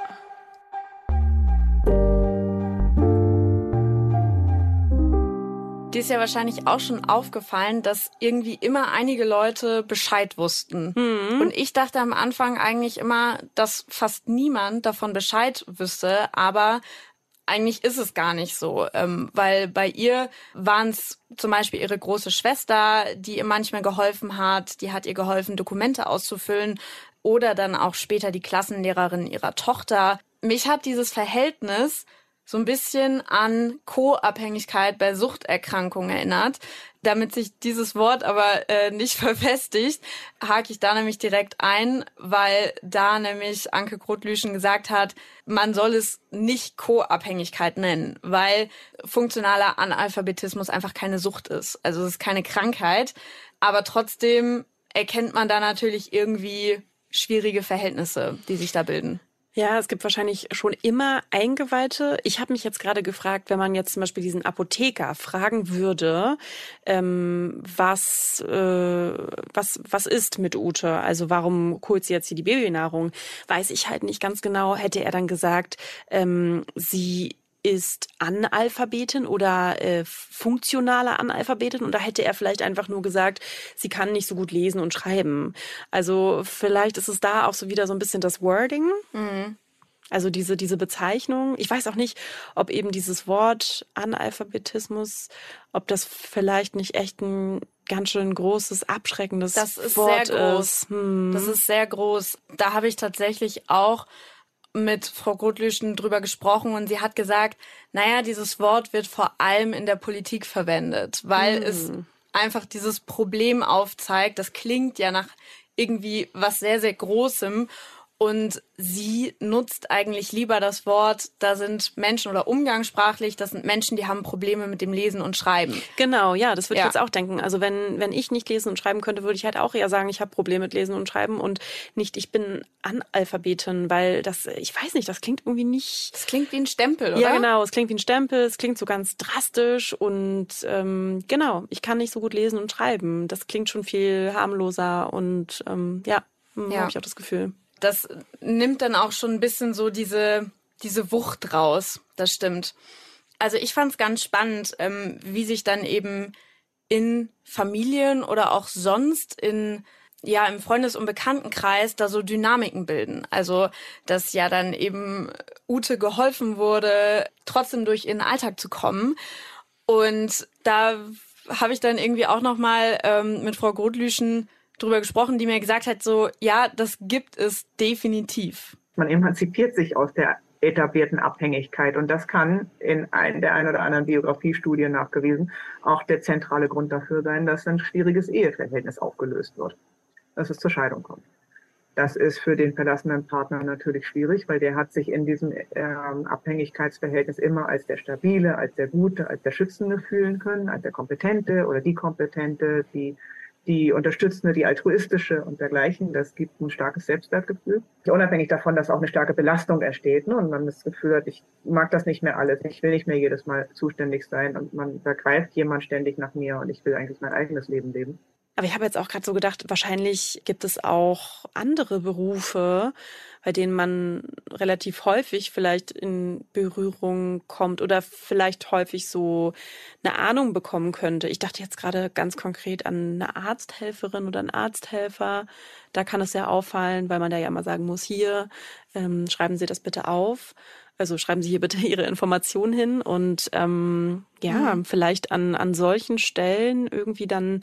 Speaker 3: Dir ist ja wahrscheinlich auch schon aufgefallen, dass irgendwie immer einige Leute Bescheid wussten. Mhm. Und ich dachte am Anfang eigentlich immer, dass fast niemand davon Bescheid wüsste, aber eigentlich ist es gar nicht so, ähm, weil bei ihr waren es zum Beispiel ihre große Schwester, die ihr manchmal geholfen hat, die hat ihr geholfen, Dokumente auszufüllen oder dann auch später die Klassenlehrerin ihrer Tochter. Mich hat dieses Verhältnis so ein bisschen an Co-Abhängigkeit bei Suchterkrankungen erinnert. Damit sich dieses Wort aber äh, nicht *laughs* verfestigt, hake ich da nämlich direkt ein, weil da nämlich Anke Grotlüschen gesagt hat, man soll es nicht Co-Abhängigkeit nennen, weil funktionaler Analphabetismus einfach keine Sucht ist. Also es ist keine Krankheit, aber trotzdem erkennt man da natürlich irgendwie schwierige Verhältnisse, die sich da bilden.
Speaker 4: Ja, es gibt wahrscheinlich schon immer Eingeweihte. Ich habe mich jetzt gerade gefragt, wenn man jetzt zum Beispiel diesen Apotheker fragen würde, ähm, was, äh, was, was ist mit Ute? Also warum holt sie jetzt hier die Babynahrung? Weiß ich halt nicht ganz genau. Hätte er dann gesagt, ähm, sie ist Analphabetin oder äh, funktionale Analphabetin oder hätte er vielleicht einfach nur gesagt, sie kann nicht so gut lesen und schreiben. Also vielleicht ist es da auch so wieder so ein bisschen das Wording. Mhm. Also diese, diese Bezeichnung. Ich weiß auch nicht, ob eben dieses Wort Analphabetismus, ob das vielleicht nicht echt ein ganz schön großes, abschreckendes
Speaker 3: das ist
Speaker 4: Wort
Speaker 3: sehr groß. ist. Hm. Das ist sehr groß. Da habe ich tatsächlich auch mit Frau Grotlüschen drüber gesprochen und sie hat gesagt, naja, dieses Wort wird vor allem in der Politik verwendet, weil mhm. es einfach dieses Problem aufzeigt. Das klingt ja nach irgendwie was sehr, sehr Großem. Und sie nutzt eigentlich lieber das Wort, da sind Menschen oder umgangssprachlich, das sind Menschen, die haben Probleme mit dem Lesen und Schreiben.
Speaker 4: Genau, ja, das würde ja. ich jetzt auch denken. Also wenn, wenn ich nicht lesen und schreiben könnte, würde ich halt auch eher sagen, ich habe Probleme mit Lesen und Schreiben und nicht, ich bin Analphabetin, weil das, ich weiß nicht, das klingt irgendwie nicht.
Speaker 3: Das klingt wie ein Stempel, oder?
Speaker 4: Ja, genau, es klingt wie ein Stempel, es klingt so ganz drastisch und ähm, genau, ich kann nicht so gut lesen und schreiben. Das klingt schon viel harmloser und ähm, ja, hm, ja. habe ich auch das Gefühl
Speaker 3: das nimmt dann auch schon ein bisschen so diese, diese Wucht raus. Das stimmt. Also ich fand es ganz spannend, ähm, wie sich dann eben in Familien oder auch sonst in ja im Freundes- und Bekanntenkreis da so Dynamiken bilden. Also, dass ja dann eben Ute geholfen wurde, trotzdem durch ihren Alltag zu kommen. Und da habe ich dann irgendwie auch noch mal ähm, mit Frau Grotlüschen drüber gesprochen, die mir gesagt hat, so ja, das gibt es definitiv.
Speaker 5: Man emanzipiert sich aus der etablierten Abhängigkeit und das kann in ein, der ein oder anderen Biografiestudie nachgewiesen auch der zentrale Grund dafür sein, dass ein schwieriges Eheverhältnis aufgelöst wird, dass es zur Scheidung kommt. Das ist für den verlassenen Partner natürlich schwierig, weil der hat sich in diesem ähm, Abhängigkeitsverhältnis immer als der Stabile, als der Gute, als der Schützende fühlen können, als der Kompetente oder die Kompetente, die die unterstützende, die altruistische und dergleichen. Das gibt ein starkes Selbstwertgefühl. Unabhängig davon, dass auch eine starke Belastung entsteht ne? und man das Gefühl hat, ich mag das nicht mehr alles, ich will nicht mehr jedes Mal zuständig sein und man da greift jemand ständig nach mir und ich will eigentlich mein eigenes Leben leben.
Speaker 4: Aber ich habe jetzt auch gerade so gedacht, wahrscheinlich gibt es auch andere Berufe, bei denen man relativ häufig vielleicht in Berührung kommt oder vielleicht häufig so eine Ahnung bekommen könnte. Ich dachte jetzt gerade ganz konkret an eine Arzthelferin oder einen Arzthelfer. Da kann es ja auffallen, weil man da ja immer sagen muss, hier, ähm, schreiben Sie das bitte auf. Also schreiben Sie hier bitte Ihre Informationen hin und ähm, ja, mhm. vielleicht an, an solchen Stellen irgendwie dann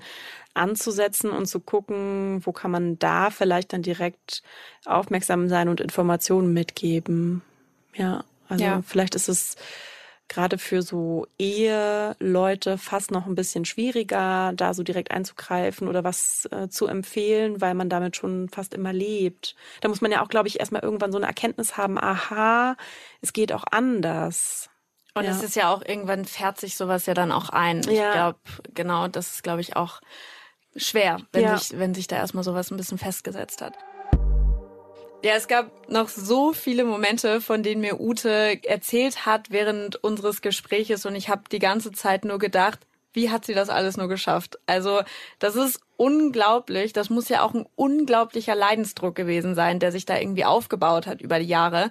Speaker 4: anzusetzen und zu gucken, wo kann man da vielleicht dann direkt aufmerksam sein und Informationen mitgeben. Ja, also ja. vielleicht ist es gerade für so Eheleute fast noch ein bisschen schwieriger, da so direkt einzugreifen oder was äh, zu empfehlen, weil man damit schon fast immer lebt. Da muss man ja auch, glaube ich, erstmal irgendwann so eine Erkenntnis haben, aha, es geht auch anders.
Speaker 3: Und ja. es ist ja auch irgendwann fährt sich sowas ja dann auch ein. Ja. Ich glaube, genau, das ist, glaube ich, auch schwer, wenn, ja. sich, wenn sich da erstmal sowas ein bisschen festgesetzt hat. Ja, es gab noch so viele Momente, von denen mir Ute erzählt hat während unseres Gespräches und ich habe die ganze Zeit nur gedacht, wie hat sie das alles nur geschafft? Also das ist unglaublich. Das muss ja auch ein unglaublicher Leidensdruck gewesen sein, der sich da irgendwie aufgebaut hat über die Jahre.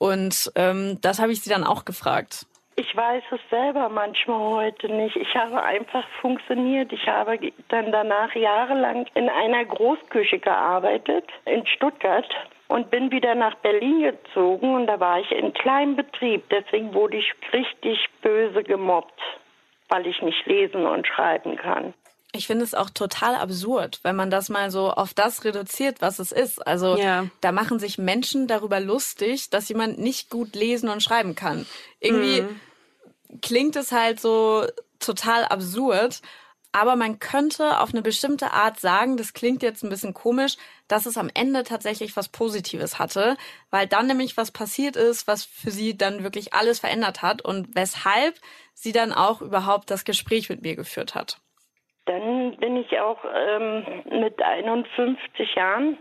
Speaker 3: Und ähm, das habe ich sie dann auch gefragt.
Speaker 2: Ich weiß es selber manchmal heute nicht. Ich habe einfach funktioniert. Ich habe dann danach jahrelang in einer Großküche gearbeitet in Stuttgart und bin wieder nach Berlin gezogen und da war ich in kleinem Betrieb. Deswegen wurde ich richtig böse gemobbt, weil ich nicht lesen und schreiben kann.
Speaker 3: Ich finde es auch total absurd, wenn man das mal so auf das reduziert, was es ist. Also ja. da machen sich Menschen darüber lustig, dass jemand nicht gut lesen und schreiben kann. Irgendwie mhm. klingt es halt so total absurd. Aber man könnte auf eine bestimmte Art sagen, das klingt jetzt ein bisschen komisch, dass es am Ende tatsächlich was Positives hatte, weil dann nämlich was passiert ist, was für sie dann wirklich alles verändert hat und weshalb sie dann auch überhaupt das Gespräch mit mir geführt hat.
Speaker 2: Dann bin ich auch ähm, mit 51 Jahren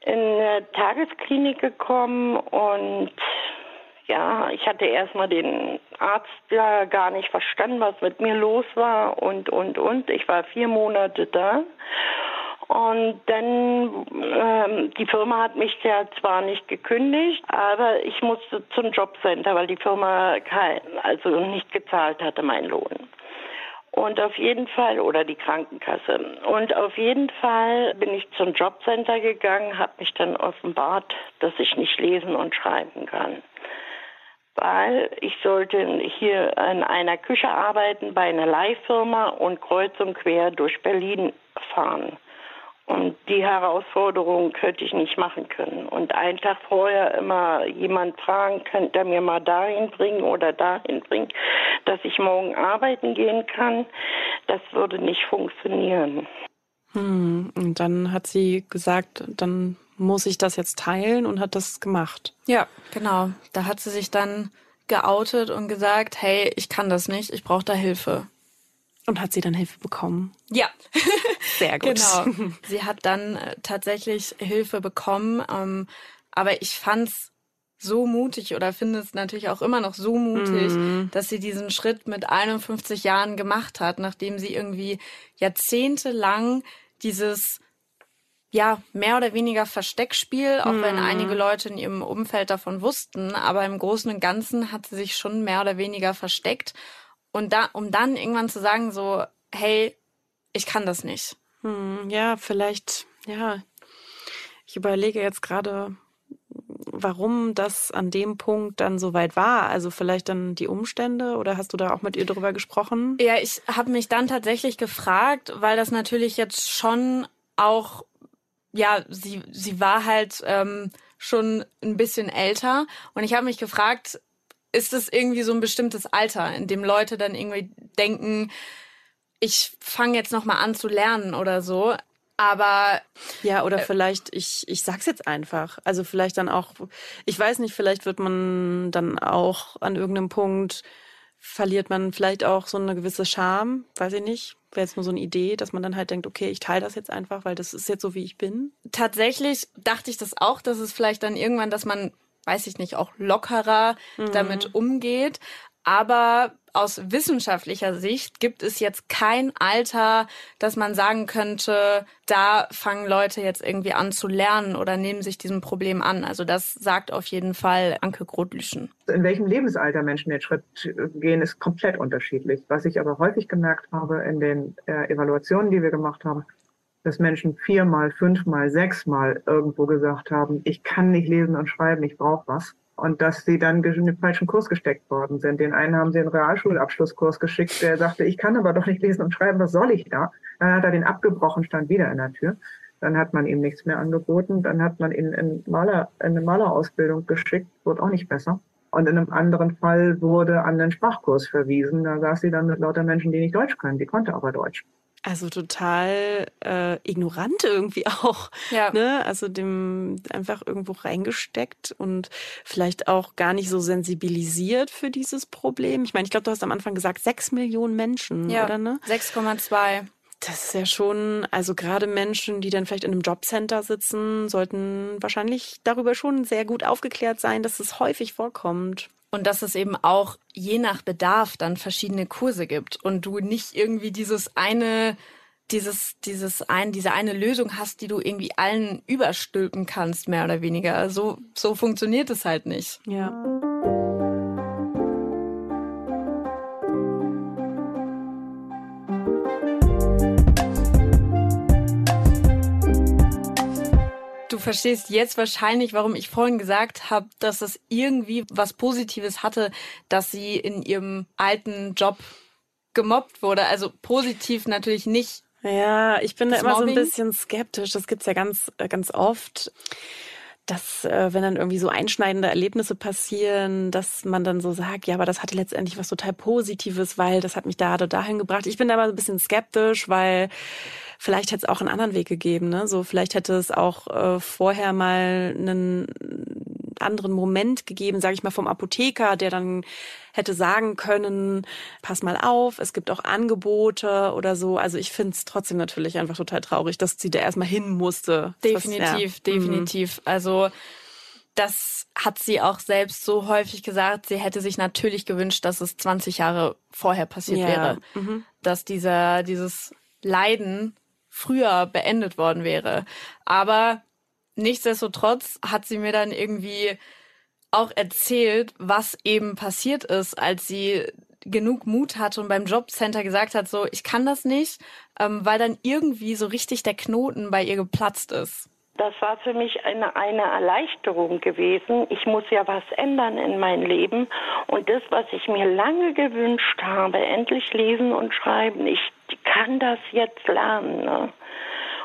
Speaker 2: in eine Tagesklinik gekommen und ja, ich hatte erstmal den Arzt ja gar nicht verstanden, was mit mir los war und, und, und. Ich war vier Monate da. Und dann, ähm, die Firma hat mich ja zwar nicht gekündigt, aber ich musste zum Jobcenter, weil die Firma kein, also nicht gezahlt hatte, meinen Lohn. Und auf jeden Fall, oder die Krankenkasse. Und auf jeden Fall bin ich zum Jobcenter gegangen, habe mich dann offenbart, dass ich nicht lesen und schreiben kann weil ich sollte hier in einer Küche arbeiten bei einer Leihfirma und kreuz und quer durch Berlin fahren. Und die Herausforderung könnte ich nicht machen können. Und einen Tag vorher immer jemand fragen, könnte er mir mal dahin bringen oder dahin bringen, dass ich morgen arbeiten gehen kann, das würde nicht funktionieren.
Speaker 4: Hm, und dann hat sie gesagt, dann muss ich das jetzt teilen und hat das gemacht.
Speaker 3: Ja, genau. Da hat sie sich dann geoutet und gesagt, hey, ich kann das nicht, ich brauche da Hilfe.
Speaker 4: Und hat sie dann Hilfe bekommen?
Speaker 3: Ja.
Speaker 4: Sehr gut.
Speaker 3: Genau. Sie hat dann äh, tatsächlich Hilfe bekommen. Ähm, aber ich fand's so mutig oder finde es natürlich auch immer noch so mutig, mm. dass sie diesen Schritt mit 51 Jahren gemacht hat, nachdem sie irgendwie jahrzehntelang dieses ja, mehr oder weniger Versteckspiel, auch mhm. wenn einige Leute in ihrem Umfeld davon wussten, aber im Großen und Ganzen hat sie sich schon mehr oder weniger versteckt. Und da, um dann irgendwann zu sagen, so, hey, ich kann das nicht.
Speaker 4: Hm, ja, vielleicht, ja. Ich überlege jetzt gerade, warum das an dem Punkt dann so weit war. Also vielleicht dann die Umstände oder hast du da auch mit ihr drüber gesprochen?
Speaker 3: Ja, ich habe mich dann tatsächlich gefragt, weil das natürlich jetzt schon auch, ja, sie, sie war halt ähm, schon ein bisschen älter und ich habe mich gefragt, ist es irgendwie so ein bestimmtes Alter, in dem Leute dann irgendwie denken, ich fange jetzt noch mal an zu lernen oder so. Aber
Speaker 4: ja, oder äh, vielleicht, ich, ich sag's jetzt einfach. Also vielleicht dann auch, ich weiß nicht, vielleicht wird man dann auch an irgendeinem Punkt, verliert man vielleicht auch so eine gewisse Scham, weiß ich nicht. Wäre jetzt nur so eine Idee, dass man dann halt denkt, okay, ich teile das jetzt einfach, weil das ist jetzt so, wie ich bin.
Speaker 3: Tatsächlich dachte ich das auch, dass es vielleicht dann irgendwann, dass man, weiß ich nicht, auch lockerer mhm. damit umgeht. Aber aus wissenschaftlicher Sicht gibt es jetzt kein Alter, dass man sagen könnte, da fangen Leute jetzt irgendwie an zu lernen oder nehmen sich diesem Problem an. Also das sagt auf jeden Fall Anke Grotlüschen.
Speaker 5: In welchem Lebensalter Menschen den Schritt gehen, ist komplett unterschiedlich. Was ich aber häufig gemerkt habe in den äh, Evaluationen, die wir gemacht haben, dass Menschen viermal, fünfmal, sechsmal irgendwo gesagt haben, ich kann nicht lesen und schreiben, ich brauche was und dass sie dann in den falschen Kurs gesteckt worden sind. Den einen haben sie einen Realschulabschlusskurs geschickt, der sagte, ich kann aber doch nicht lesen und schreiben, was soll ich da? Dann hat er den abgebrochen, stand wieder in der Tür. Dann hat man ihm nichts mehr angeboten. Dann hat man ihn in, Maler, in eine Malerausbildung geschickt, wurde auch nicht besser. Und in einem anderen Fall wurde an den Sprachkurs verwiesen. Da saß sie dann mit lauter Menschen, die nicht Deutsch können. Die konnte aber Deutsch.
Speaker 4: Also total äh, ignorant irgendwie *laughs* auch. Ja. Ne? Also dem einfach irgendwo reingesteckt und vielleicht auch gar nicht so sensibilisiert für dieses Problem. Ich meine, ich glaube, du hast am Anfang gesagt, sechs Millionen Menschen, ja, oder ne?
Speaker 3: 6,2.
Speaker 4: Das ist ja schon, also gerade Menschen, die dann vielleicht in einem Jobcenter sitzen, sollten wahrscheinlich darüber schon sehr gut aufgeklärt sein, dass es häufig vorkommt.
Speaker 3: Und dass es eben auch je nach Bedarf dann verschiedene Kurse gibt und du nicht irgendwie dieses eine, dieses, dieses ein, diese eine Lösung hast, die du irgendwie allen überstülpen kannst, mehr oder weniger. So, so funktioniert es halt nicht.
Speaker 4: Ja.
Speaker 3: Verstehst jetzt wahrscheinlich, warum ich vorhin gesagt habe, dass es irgendwie was Positives hatte, dass sie in ihrem alten Job gemobbt wurde. Also positiv natürlich nicht.
Speaker 4: Ja, ich bin da immer Mobbing. so ein bisschen skeptisch. Das gibt's ja ganz, äh, ganz oft dass äh, wenn dann irgendwie so einschneidende Erlebnisse passieren, dass man dann so sagt, ja, aber das hatte letztendlich was total Positives, weil das hat mich da oder dahin gebracht. Ich bin da immer so ein bisschen skeptisch, weil vielleicht hätte es auch einen anderen Weg gegeben. Ne? So vielleicht hätte es auch äh, vorher mal einen anderen Moment gegeben, sage ich mal, vom Apotheker, der dann hätte sagen können, pass mal auf, es gibt auch Angebote oder so. Also ich finde es trotzdem natürlich einfach total traurig, dass sie da erstmal hin musste.
Speaker 3: Definitiv, das, ja. definitiv. Mhm. Also das hat sie auch selbst so häufig gesagt. Sie hätte sich natürlich gewünscht, dass es 20 Jahre vorher passiert ja. wäre. Mhm. Dass dieser, dieses Leiden früher beendet worden wäre. Aber nichtsdestotrotz hat sie mir dann irgendwie auch erzählt, was eben passiert ist, als sie genug Mut hatte und beim Jobcenter gesagt hat, so, ich kann das nicht, ähm, weil dann irgendwie so richtig der Knoten bei ihr geplatzt ist.
Speaker 2: Das war für mich eine, eine Erleichterung gewesen. Ich muss ja was ändern in meinem Leben. Und das, was ich mir lange gewünscht habe, endlich lesen und schreiben, ich kann das jetzt lernen. Ne?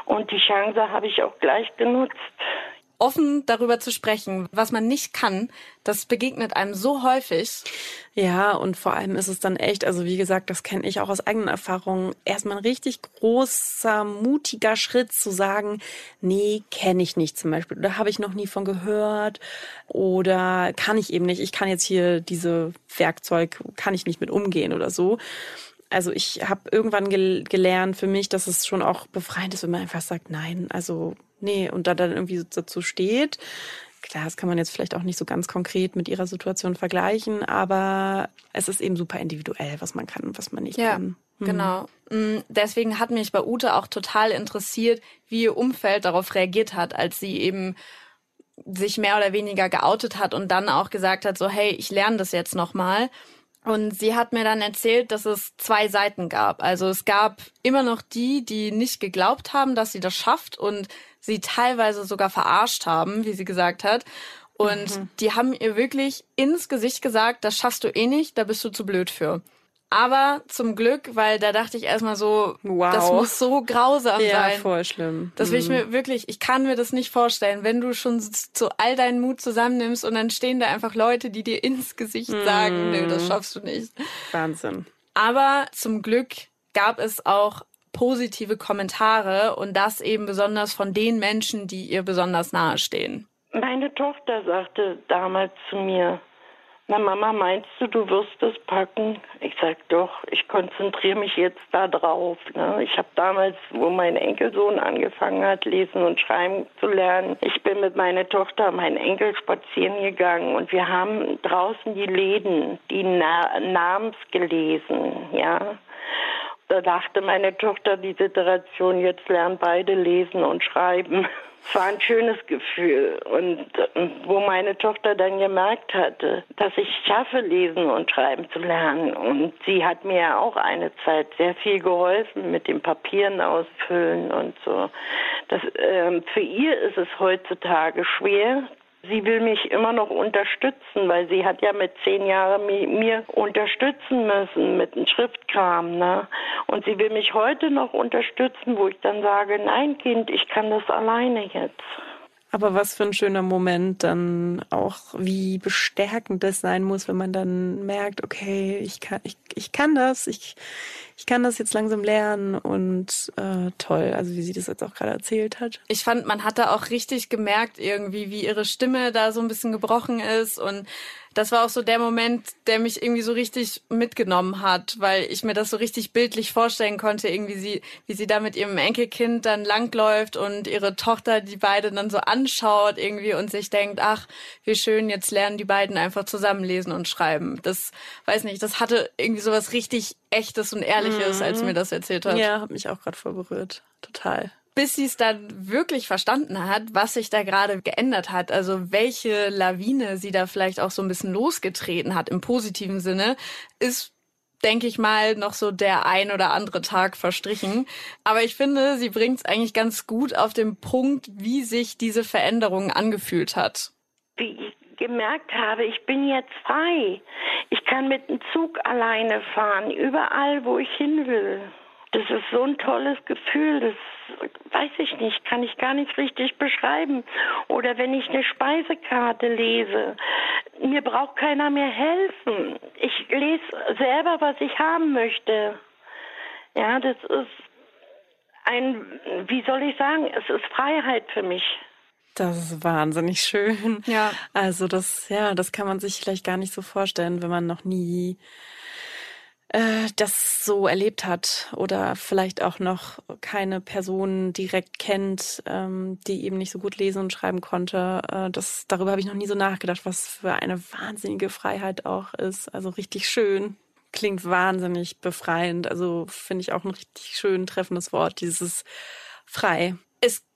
Speaker 2: Und die Chance habe ich auch gleich genutzt
Speaker 3: offen darüber zu sprechen, was man nicht kann, das begegnet einem so häufig.
Speaker 4: Ja, und vor allem ist es dann echt, also wie gesagt, das kenne ich auch aus eigenen Erfahrungen, erstmal ein richtig großer, mutiger Schritt zu sagen, nee, kenne ich nicht zum Beispiel, oder habe ich noch nie von gehört, oder kann ich eben nicht, ich kann jetzt hier diese Werkzeug, kann ich nicht mit umgehen oder so. Also ich habe irgendwann gel gelernt für mich, dass es schon auch befreiend ist, wenn man einfach sagt, nein, also nee, und da dann irgendwie dazu steht. Klar, das kann man jetzt vielleicht auch nicht so ganz konkret mit ihrer Situation vergleichen, aber es ist eben super individuell, was man kann und was man nicht ja, kann.
Speaker 3: Mhm. Genau. Mm, deswegen hat mich bei Ute auch total interessiert, wie ihr Umfeld darauf reagiert hat, als sie eben sich mehr oder weniger geoutet hat und dann auch gesagt hat, so hey, ich lerne das jetzt nochmal. Und sie hat mir dann erzählt, dass es zwei Seiten gab. Also es gab immer noch die, die nicht geglaubt haben, dass sie das schafft und sie teilweise sogar verarscht haben, wie sie gesagt hat. Und mhm. die haben ihr wirklich ins Gesicht gesagt, das schaffst du eh nicht, da bist du zu blöd für. Aber zum Glück, weil da dachte ich erstmal so, wow. das muss so grausam
Speaker 4: ja,
Speaker 3: sein.
Speaker 4: Ja, voll schlimm.
Speaker 3: Das will ich mhm. mir wirklich, ich kann mir das nicht vorstellen, wenn du schon so all deinen Mut zusammennimmst und dann stehen da einfach Leute, die dir ins Gesicht sagen, mm. nö, das schaffst du nicht.
Speaker 4: Wahnsinn.
Speaker 3: Aber zum Glück gab es auch positive Kommentare und das eben besonders von den Menschen, die ihr besonders nahe stehen.
Speaker 2: Meine Tochter sagte damals zu mir, na Mama, meinst du, du wirst es packen? Ich sag doch, ich konzentriere mich jetzt da drauf. Ne? Ich habe damals, wo mein Enkelsohn angefangen hat, lesen und schreiben zu lernen, ich bin mit meiner Tochter und meinem Enkel spazieren gegangen und wir haben draußen die Läden, die Na Namens gelesen, ja. Da dachte meine Tochter, die Situation, jetzt lernen beide lesen und schreiben. Es *laughs* war ein schönes Gefühl. Und wo meine Tochter dann gemerkt hatte, dass ich schaffe, lesen und schreiben zu lernen. Und sie hat mir ja auch eine Zeit sehr viel geholfen mit den Papieren ausfüllen und so. Das, äh, für ihr ist es heutzutage schwer, Sie will mich immer noch unterstützen, weil sie hat ja mit zehn Jahren mir unterstützen müssen mit dem Schriftkram. Ne? Und sie will mich heute noch unterstützen, wo ich dann sage, nein Kind, ich kann das alleine jetzt.
Speaker 4: Aber was für ein schöner Moment dann auch, wie bestärkend das sein muss, wenn man dann merkt, okay, ich kann, ich, ich kann das, ich, ich kann das jetzt langsam lernen und äh, toll, also wie sie das jetzt auch gerade erzählt hat.
Speaker 3: Ich fand, man hat da auch richtig gemerkt irgendwie, wie ihre Stimme da so ein bisschen gebrochen ist und das war auch so der Moment, der mich irgendwie so richtig mitgenommen hat, weil ich mir das so richtig bildlich vorstellen konnte, irgendwie sie, wie sie da mit ihrem Enkelkind dann langläuft und ihre Tochter die beiden dann so anschaut irgendwie und sich denkt, ach, wie schön, jetzt lernen die beiden einfach zusammen lesen und schreiben. Das, weiß nicht, das hatte irgendwie so was richtig echtes und ehrliches, mhm. als sie mir das erzählt hat.
Speaker 4: Ja, hat mich auch gerade voll berührt. Total
Speaker 3: bis sie es dann wirklich verstanden hat, was sich da gerade geändert hat. Also welche Lawine sie da vielleicht auch so ein bisschen losgetreten hat im positiven Sinne, ist denke ich mal, noch so der ein oder andere Tag verstrichen. Aber ich finde, sie bringt es eigentlich ganz gut auf den Punkt, wie sich diese Veränderung angefühlt hat.
Speaker 2: Wie ich gemerkt habe, ich bin jetzt frei. Ich kann mit dem Zug alleine fahren, überall, wo ich hin will. Das ist so ein tolles Gefühl, das weiß ich nicht, kann ich gar nicht richtig beschreiben. Oder wenn ich eine Speisekarte lese, mir braucht keiner mehr helfen. Ich lese selber, was ich haben möchte. Ja, das ist ein, wie soll ich sagen, es ist Freiheit für mich.
Speaker 4: Das ist wahnsinnig schön. Ja. Also das, ja, das kann man sich vielleicht gar nicht so vorstellen, wenn man noch nie äh, das so erlebt hat oder vielleicht auch noch keine Person direkt kennt, ähm, die eben nicht so gut lesen und schreiben konnte. Äh, das, darüber habe ich noch nie so nachgedacht, was für eine wahnsinnige Freiheit auch ist. Also richtig schön. Klingt wahnsinnig befreiend. Also finde ich auch ein richtig schön treffendes Wort, dieses frei.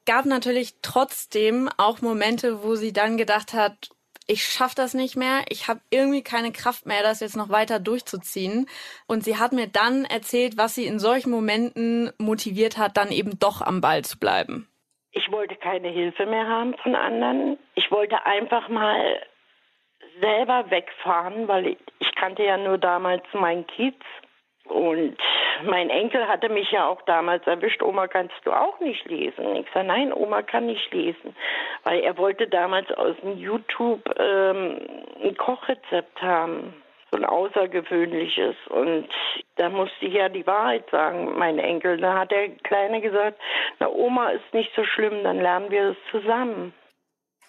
Speaker 3: Gab natürlich trotzdem auch Momente, wo sie dann gedacht hat, ich schaffe das nicht mehr, ich habe irgendwie keine Kraft mehr, das jetzt noch weiter durchzuziehen. Und sie hat mir dann erzählt, was sie in solchen Momenten motiviert hat, dann eben doch am Ball zu bleiben.
Speaker 2: Ich wollte keine Hilfe mehr haben von anderen. Ich wollte einfach mal selber wegfahren, weil ich, ich kannte ja nur damals meinen Kiez und mein Enkel hatte mich ja auch damals erwischt, Oma, kannst du auch nicht lesen? Ich sage, nein, Oma kann nicht lesen, weil er wollte damals aus dem YouTube ähm, ein Kochrezept haben, so ein außergewöhnliches. Und da musste ich ja die Wahrheit sagen, mein Enkel. Da hat der Kleine gesagt, na Oma ist nicht so schlimm, dann lernen wir es zusammen.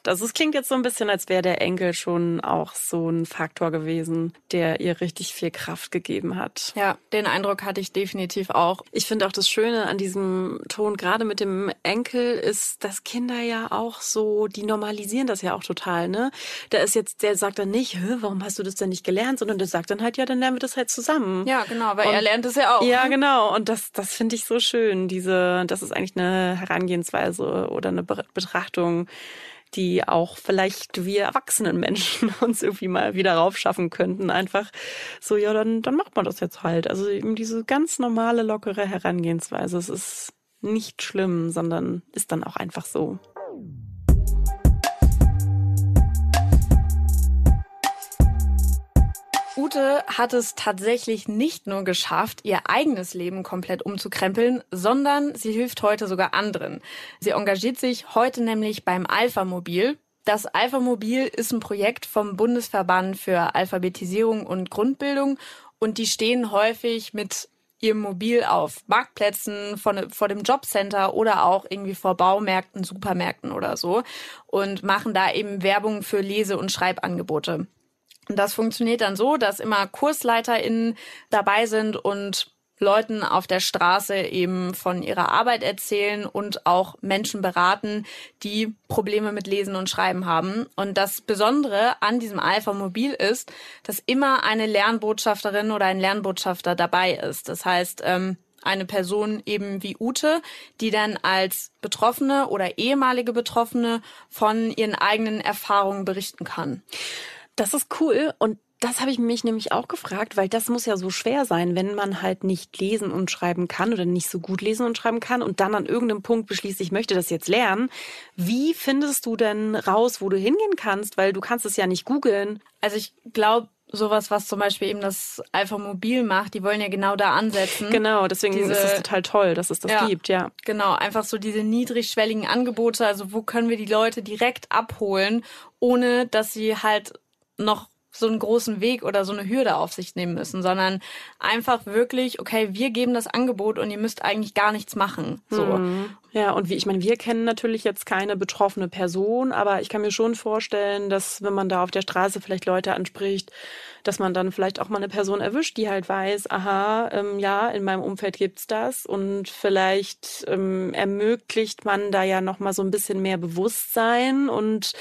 Speaker 4: Also es klingt jetzt so ein bisschen, als wäre der Enkel schon auch so ein Faktor gewesen, der ihr richtig viel Kraft gegeben hat.
Speaker 3: Ja, den Eindruck hatte ich definitiv auch.
Speaker 4: Ich finde auch das Schöne an diesem Ton, gerade mit dem Enkel, ist, dass Kinder ja auch so, die normalisieren das ja auch total, ne? Da ist jetzt, der sagt dann nicht, warum hast du das denn nicht gelernt, sondern der sagt dann halt, ja, dann lernen wir das halt zusammen.
Speaker 3: Ja, genau, weil Und, er lernt es ja auch.
Speaker 4: Ja, genau. Und das, das finde ich so schön. Diese, das ist eigentlich eine Herangehensweise oder eine Betrachtung, die auch vielleicht wir erwachsenen Menschen *laughs* uns irgendwie mal wieder raufschaffen könnten. Einfach so, ja, dann, dann macht man das jetzt halt. Also eben diese ganz normale, lockere Herangehensweise. Es ist nicht schlimm, sondern ist dann auch einfach so.
Speaker 3: Ute hat es tatsächlich nicht nur geschafft, ihr eigenes Leben komplett umzukrempeln, sondern sie hilft heute sogar anderen. Sie engagiert sich heute nämlich beim Alpha-Mobil. Das Alpha-Mobil ist ein Projekt vom Bundesverband für Alphabetisierung und Grundbildung und die stehen häufig mit ihrem Mobil auf Marktplätzen, vor, vor dem Jobcenter oder auch irgendwie vor Baumärkten, Supermärkten oder so und machen da eben Werbung für Lese- und Schreibangebote. Und das funktioniert dann so, dass immer KursleiterInnen dabei sind und Leuten auf der Straße eben von ihrer Arbeit erzählen und auch Menschen beraten, die Probleme mit Lesen und Schreiben haben. Und das Besondere an diesem Alpha Mobil ist, dass immer eine Lernbotschafterin oder ein Lernbotschafter dabei ist. Das heißt, ähm, eine Person eben wie Ute, die dann als Betroffene oder ehemalige Betroffene von ihren eigenen Erfahrungen berichten kann.
Speaker 4: Das ist cool und das habe ich mich nämlich auch gefragt, weil das muss ja so schwer sein, wenn man halt nicht lesen und schreiben kann oder nicht so gut lesen und schreiben kann und dann an irgendeinem Punkt beschließt, ich möchte das jetzt lernen. Wie findest du denn raus, wo du hingehen kannst? Weil du kannst es ja nicht googeln.
Speaker 3: Also ich glaube, sowas, was zum Beispiel eben das Alpha Mobil macht, die wollen ja genau da ansetzen.
Speaker 4: Genau, deswegen diese, ist es total toll, dass es das ja, gibt, ja.
Speaker 3: Genau, einfach so diese niedrigschwelligen Angebote, also wo können wir die Leute direkt abholen, ohne dass sie halt noch so einen großen Weg oder so eine Hürde auf sich nehmen müssen, sondern einfach wirklich, okay, wir geben das Angebot und ihr müsst eigentlich gar nichts machen. So.
Speaker 4: Mhm. Ja, und wie ich meine, wir kennen natürlich jetzt keine betroffene Person, aber ich kann mir schon vorstellen, dass wenn man da auf der Straße vielleicht Leute anspricht, dass man dann vielleicht auch mal eine Person erwischt, die halt weiß, aha, ähm, ja, in meinem Umfeld gibt's das und vielleicht ähm, ermöglicht man da ja noch mal so ein bisschen mehr Bewusstsein und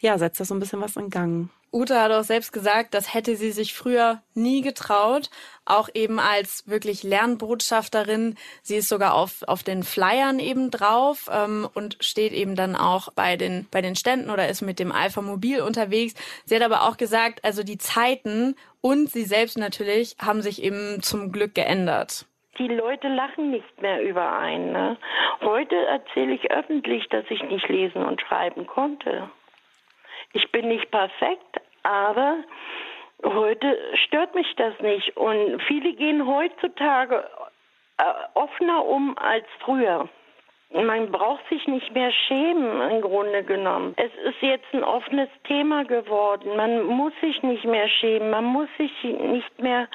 Speaker 4: ja, setzt da so ein bisschen was in Gang.
Speaker 3: Ute hat auch selbst gesagt, das hätte sie sich früher nie getraut, auch eben als wirklich Lernbotschafterin. Sie ist sogar auf, auf den Flyern eben drauf ähm, und steht eben dann auch bei den, bei den Ständen oder ist mit dem Alpha Mobil unterwegs. Sie hat aber auch gesagt, also die Zeiten und sie selbst natürlich haben sich eben zum Glück geändert
Speaker 2: die Leute lachen nicht mehr über einen. Ne? Heute erzähle ich öffentlich, dass ich nicht lesen und schreiben konnte. Ich bin nicht perfekt, aber heute stört mich das nicht. Und viele gehen heutzutage äh, offener um als früher. Man braucht sich nicht mehr schämen, im Grunde genommen. Es ist jetzt ein offenes Thema geworden. Man muss sich nicht mehr schämen. Man muss sich nicht mehr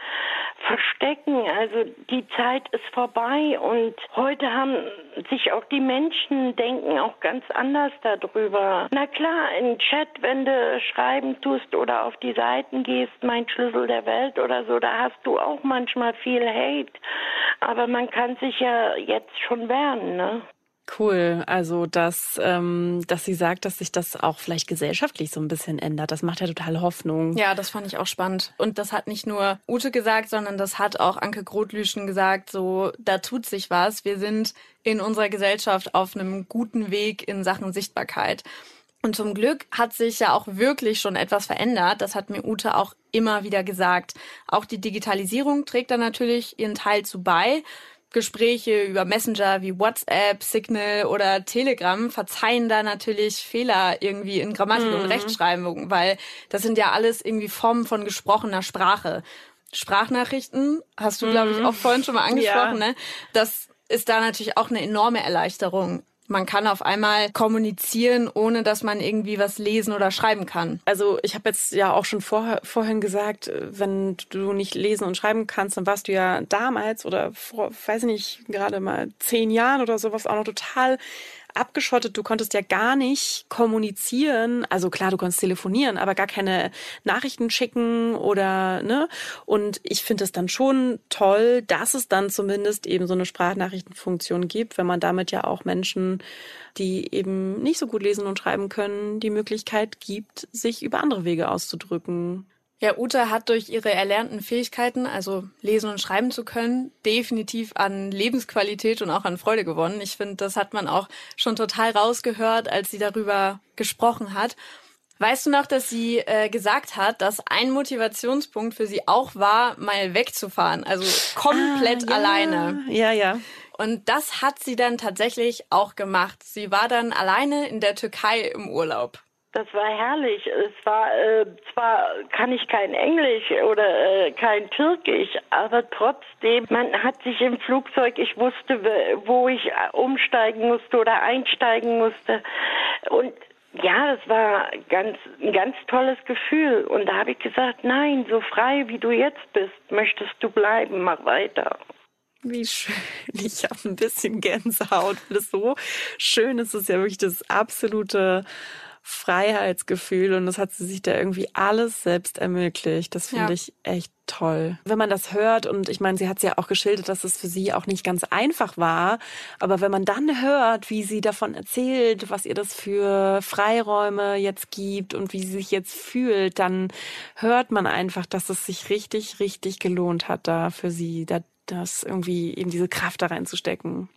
Speaker 2: verstecken. Also die Zeit ist vorbei und heute haben sich auch die Menschen denken auch ganz anders darüber. Na klar, im Chat, wenn du schreiben tust oder auf die Seiten gehst, mein Schlüssel der Welt oder so, da hast du auch manchmal viel Hate. Aber man kann sich ja jetzt schon wehren, ne?
Speaker 4: Cool. Also, dass, ähm, dass sie sagt, dass sich das auch vielleicht gesellschaftlich so ein bisschen ändert. Das macht ja total Hoffnung.
Speaker 3: Ja, das fand ich auch spannend. Und das hat nicht nur Ute gesagt, sondern das hat auch Anke Grotlüschen gesagt, so, da tut sich was. Wir sind in unserer Gesellschaft auf einem guten Weg in Sachen Sichtbarkeit. Und zum Glück hat sich ja auch wirklich schon etwas verändert. Das hat mir Ute auch immer wieder gesagt. Auch die Digitalisierung trägt da natürlich ihren Teil zu bei. Gespräche über Messenger wie WhatsApp, Signal oder Telegram verzeihen da natürlich Fehler irgendwie in Grammatik mhm. und Rechtschreibung, weil das sind ja alles irgendwie Formen von gesprochener Sprache. Sprachnachrichten hast du, mhm. glaube ich, auch vorhin schon mal angesprochen, ja. ne? Das ist da natürlich auch eine enorme Erleichterung. Man kann auf einmal kommunizieren, ohne dass man irgendwie was lesen oder schreiben kann.
Speaker 4: Also ich habe jetzt ja auch schon vor, vorhin gesagt, äh, wenn du nicht lesen und schreiben kannst, dann warst du ja damals oder vor, weiß ich nicht, gerade mal zehn Jahren oder sowas auch noch total abgeschottet. Du konntest ja gar nicht kommunizieren. Also klar, du konntest telefonieren, aber gar keine Nachrichten schicken oder, ne? Und ich finde es dann schon toll, dass es dann zumindest eben so eine Sprachnachrichtenfunktion gibt, wenn man damit ja auch Menschen, die eben nicht so gut lesen und schreiben können, die Möglichkeit gibt, sich über andere Wege auszudrücken.
Speaker 3: Ja, Ute hat durch ihre erlernten Fähigkeiten, also lesen und schreiben zu können, definitiv an Lebensqualität und auch an Freude gewonnen. Ich finde, das hat man auch schon total rausgehört, als sie darüber gesprochen hat. Weißt du noch, dass sie äh, gesagt hat, dass ein Motivationspunkt für sie auch war, mal wegzufahren, also komplett
Speaker 4: ah, ja.
Speaker 3: alleine.
Speaker 4: Ja, ja.
Speaker 3: Und das hat sie dann tatsächlich auch gemacht. Sie war dann alleine in der Türkei im Urlaub.
Speaker 2: Das war herrlich. Es war äh, zwar kann ich kein Englisch oder äh, kein Türkisch, aber trotzdem, man hat sich im Flugzeug, ich wusste, wo ich umsteigen musste oder einsteigen musste. Und ja, das war ganz, ein ganz tolles Gefühl. Und da habe ich gesagt, nein, so frei wie du jetzt bist, möchtest du bleiben, mach weiter.
Speaker 4: Wie schön. Ich habe ein bisschen Gänsehaut. Das so schön ist es ja wirklich das absolute Freiheitsgefühl und das hat sie sich da irgendwie alles selbst ermöglicht. Das finde ja. ich echt toll. Wenn man das hört und ich meine, sie hat es ja auch geschildert, dass es für sie auch nicht ganz einfach war, aber wenn man dann hört, wie sie davon erzählt, was ihr das für Freiräume jetzt gibt und wie sie sich jetzt fühlt, dann hört man einfach, dass es sich richtig, richtig gelohnt hat, da für sie, da, das irgendwie eben diese Kraft da reinzustecken.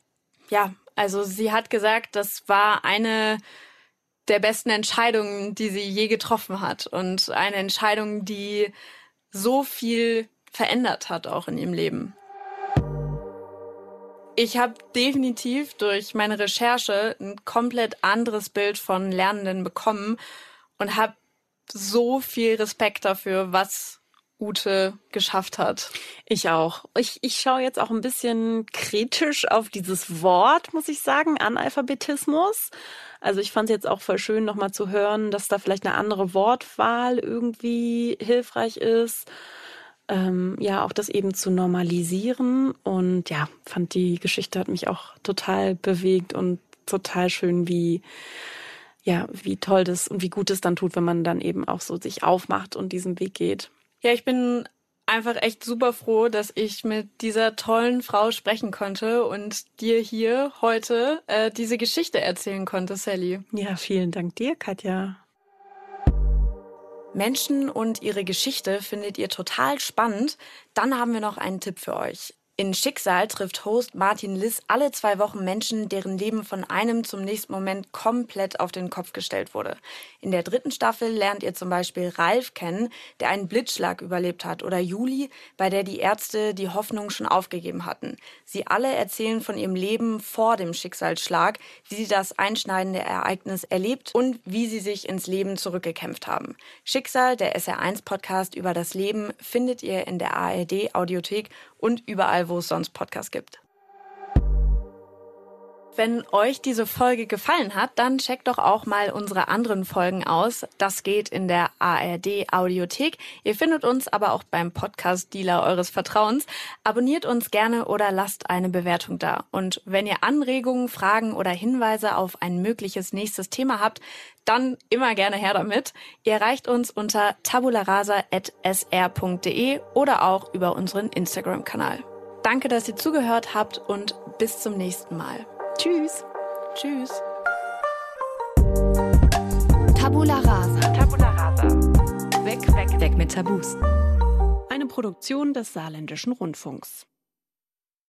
Speaker 3: Ja, also sie hat gesagt, das war eine der besten Entscheidungen, die sie je getroffen hat und eine Entscheidung, die so viel verändert hat auch in ihrem Leben. Ich habe definitiv durch meine Recherche ein komplett anderes Bild von Lernenden bekommen und habe so viel Respekt dafür, was Ute geschafft hat.
Speaker 4: Ich auch. Ich, ich schaue jetzt auch ein bisschen kritisch auf dieses Wort, muss ich sagen, Analphabetismus. Also ich fand es jetzt auch voll schön, nochmal zu hören, dass da vielleicht eine andere Wortwahl irgendwie hilfreich ist. Ähm, ja, auch das eben zu normalisieren. Und ja, fand die Geschichte hat mich auch total bewegt und total schön, wie ja, wie toll das und wie gut es dann tut, wenn man dann eben auch so sich aufmacht und diesen Weg geht.
Speaker 3: Ja, ich bin einfach echt super froh, dass ich mit dieser tollen Frau sprechen konnte und dir hier heute äh, diese Geschichte erzählen konnte, Sally.
Speaker 4: Ja, vielen Dank dir, Katja.
Speaker 3: Menschen und ihre Geschichte findet ihr total spannend. Dann haben wir noch einen Tipp für euch. In Schicksal trifft Host Martin Liss alle zwei Wochen Menschen, deren Leben von einem zum nächsten Moment komplett auf den Kopf gestellt wurde. In der dritten Staffel lernt ihr zum Beispiel Ralf kennen, der einen Blitzschlag überlebt hat, oder Juli, bei der die Ärzte die Hoffnung schon aufgegeben hatten. Sie alle erzählen von ihrem Leben vor dem Schicksalsschlag, wie sie das einschneidende Ereignis erlebt und wie sie sich ins Leben zurückgekämpft haben. Schicksal, der SR1-Podcast über das Leben, findet ihr in der ARD-Audiothek und überall, wo es sonst Podcasts gibt. Wenn euch diese Folge gefallen hat, dann checkt doch auch mal unsere anderen Folgen aus. Das geht in der ARD Audiothek. Ihr findet uns aber auch beim Podcast Dealer eures Vertrauens. Abonniert uns gerne oder lasst eine Bewertung da. Und wenn ihr Anregungen, Fragen oder Hinweise auf ein mögliches nächstes Thema habt, dann immer gerne her damit. Ihr erreicht uns unter tabularasa.sr.de oder auch über unseren Instagram-Kanal. Danke, dass ihr zugehört habt und bis zum nächsten Mal. Tschüss. Tschüss.
Speaker 1: Tabula Rasa. Tabula Rasa. Weg, weg, weg mit Tabus.
Speaker 4: Eine Produktion des Saarländischen Rundfunks.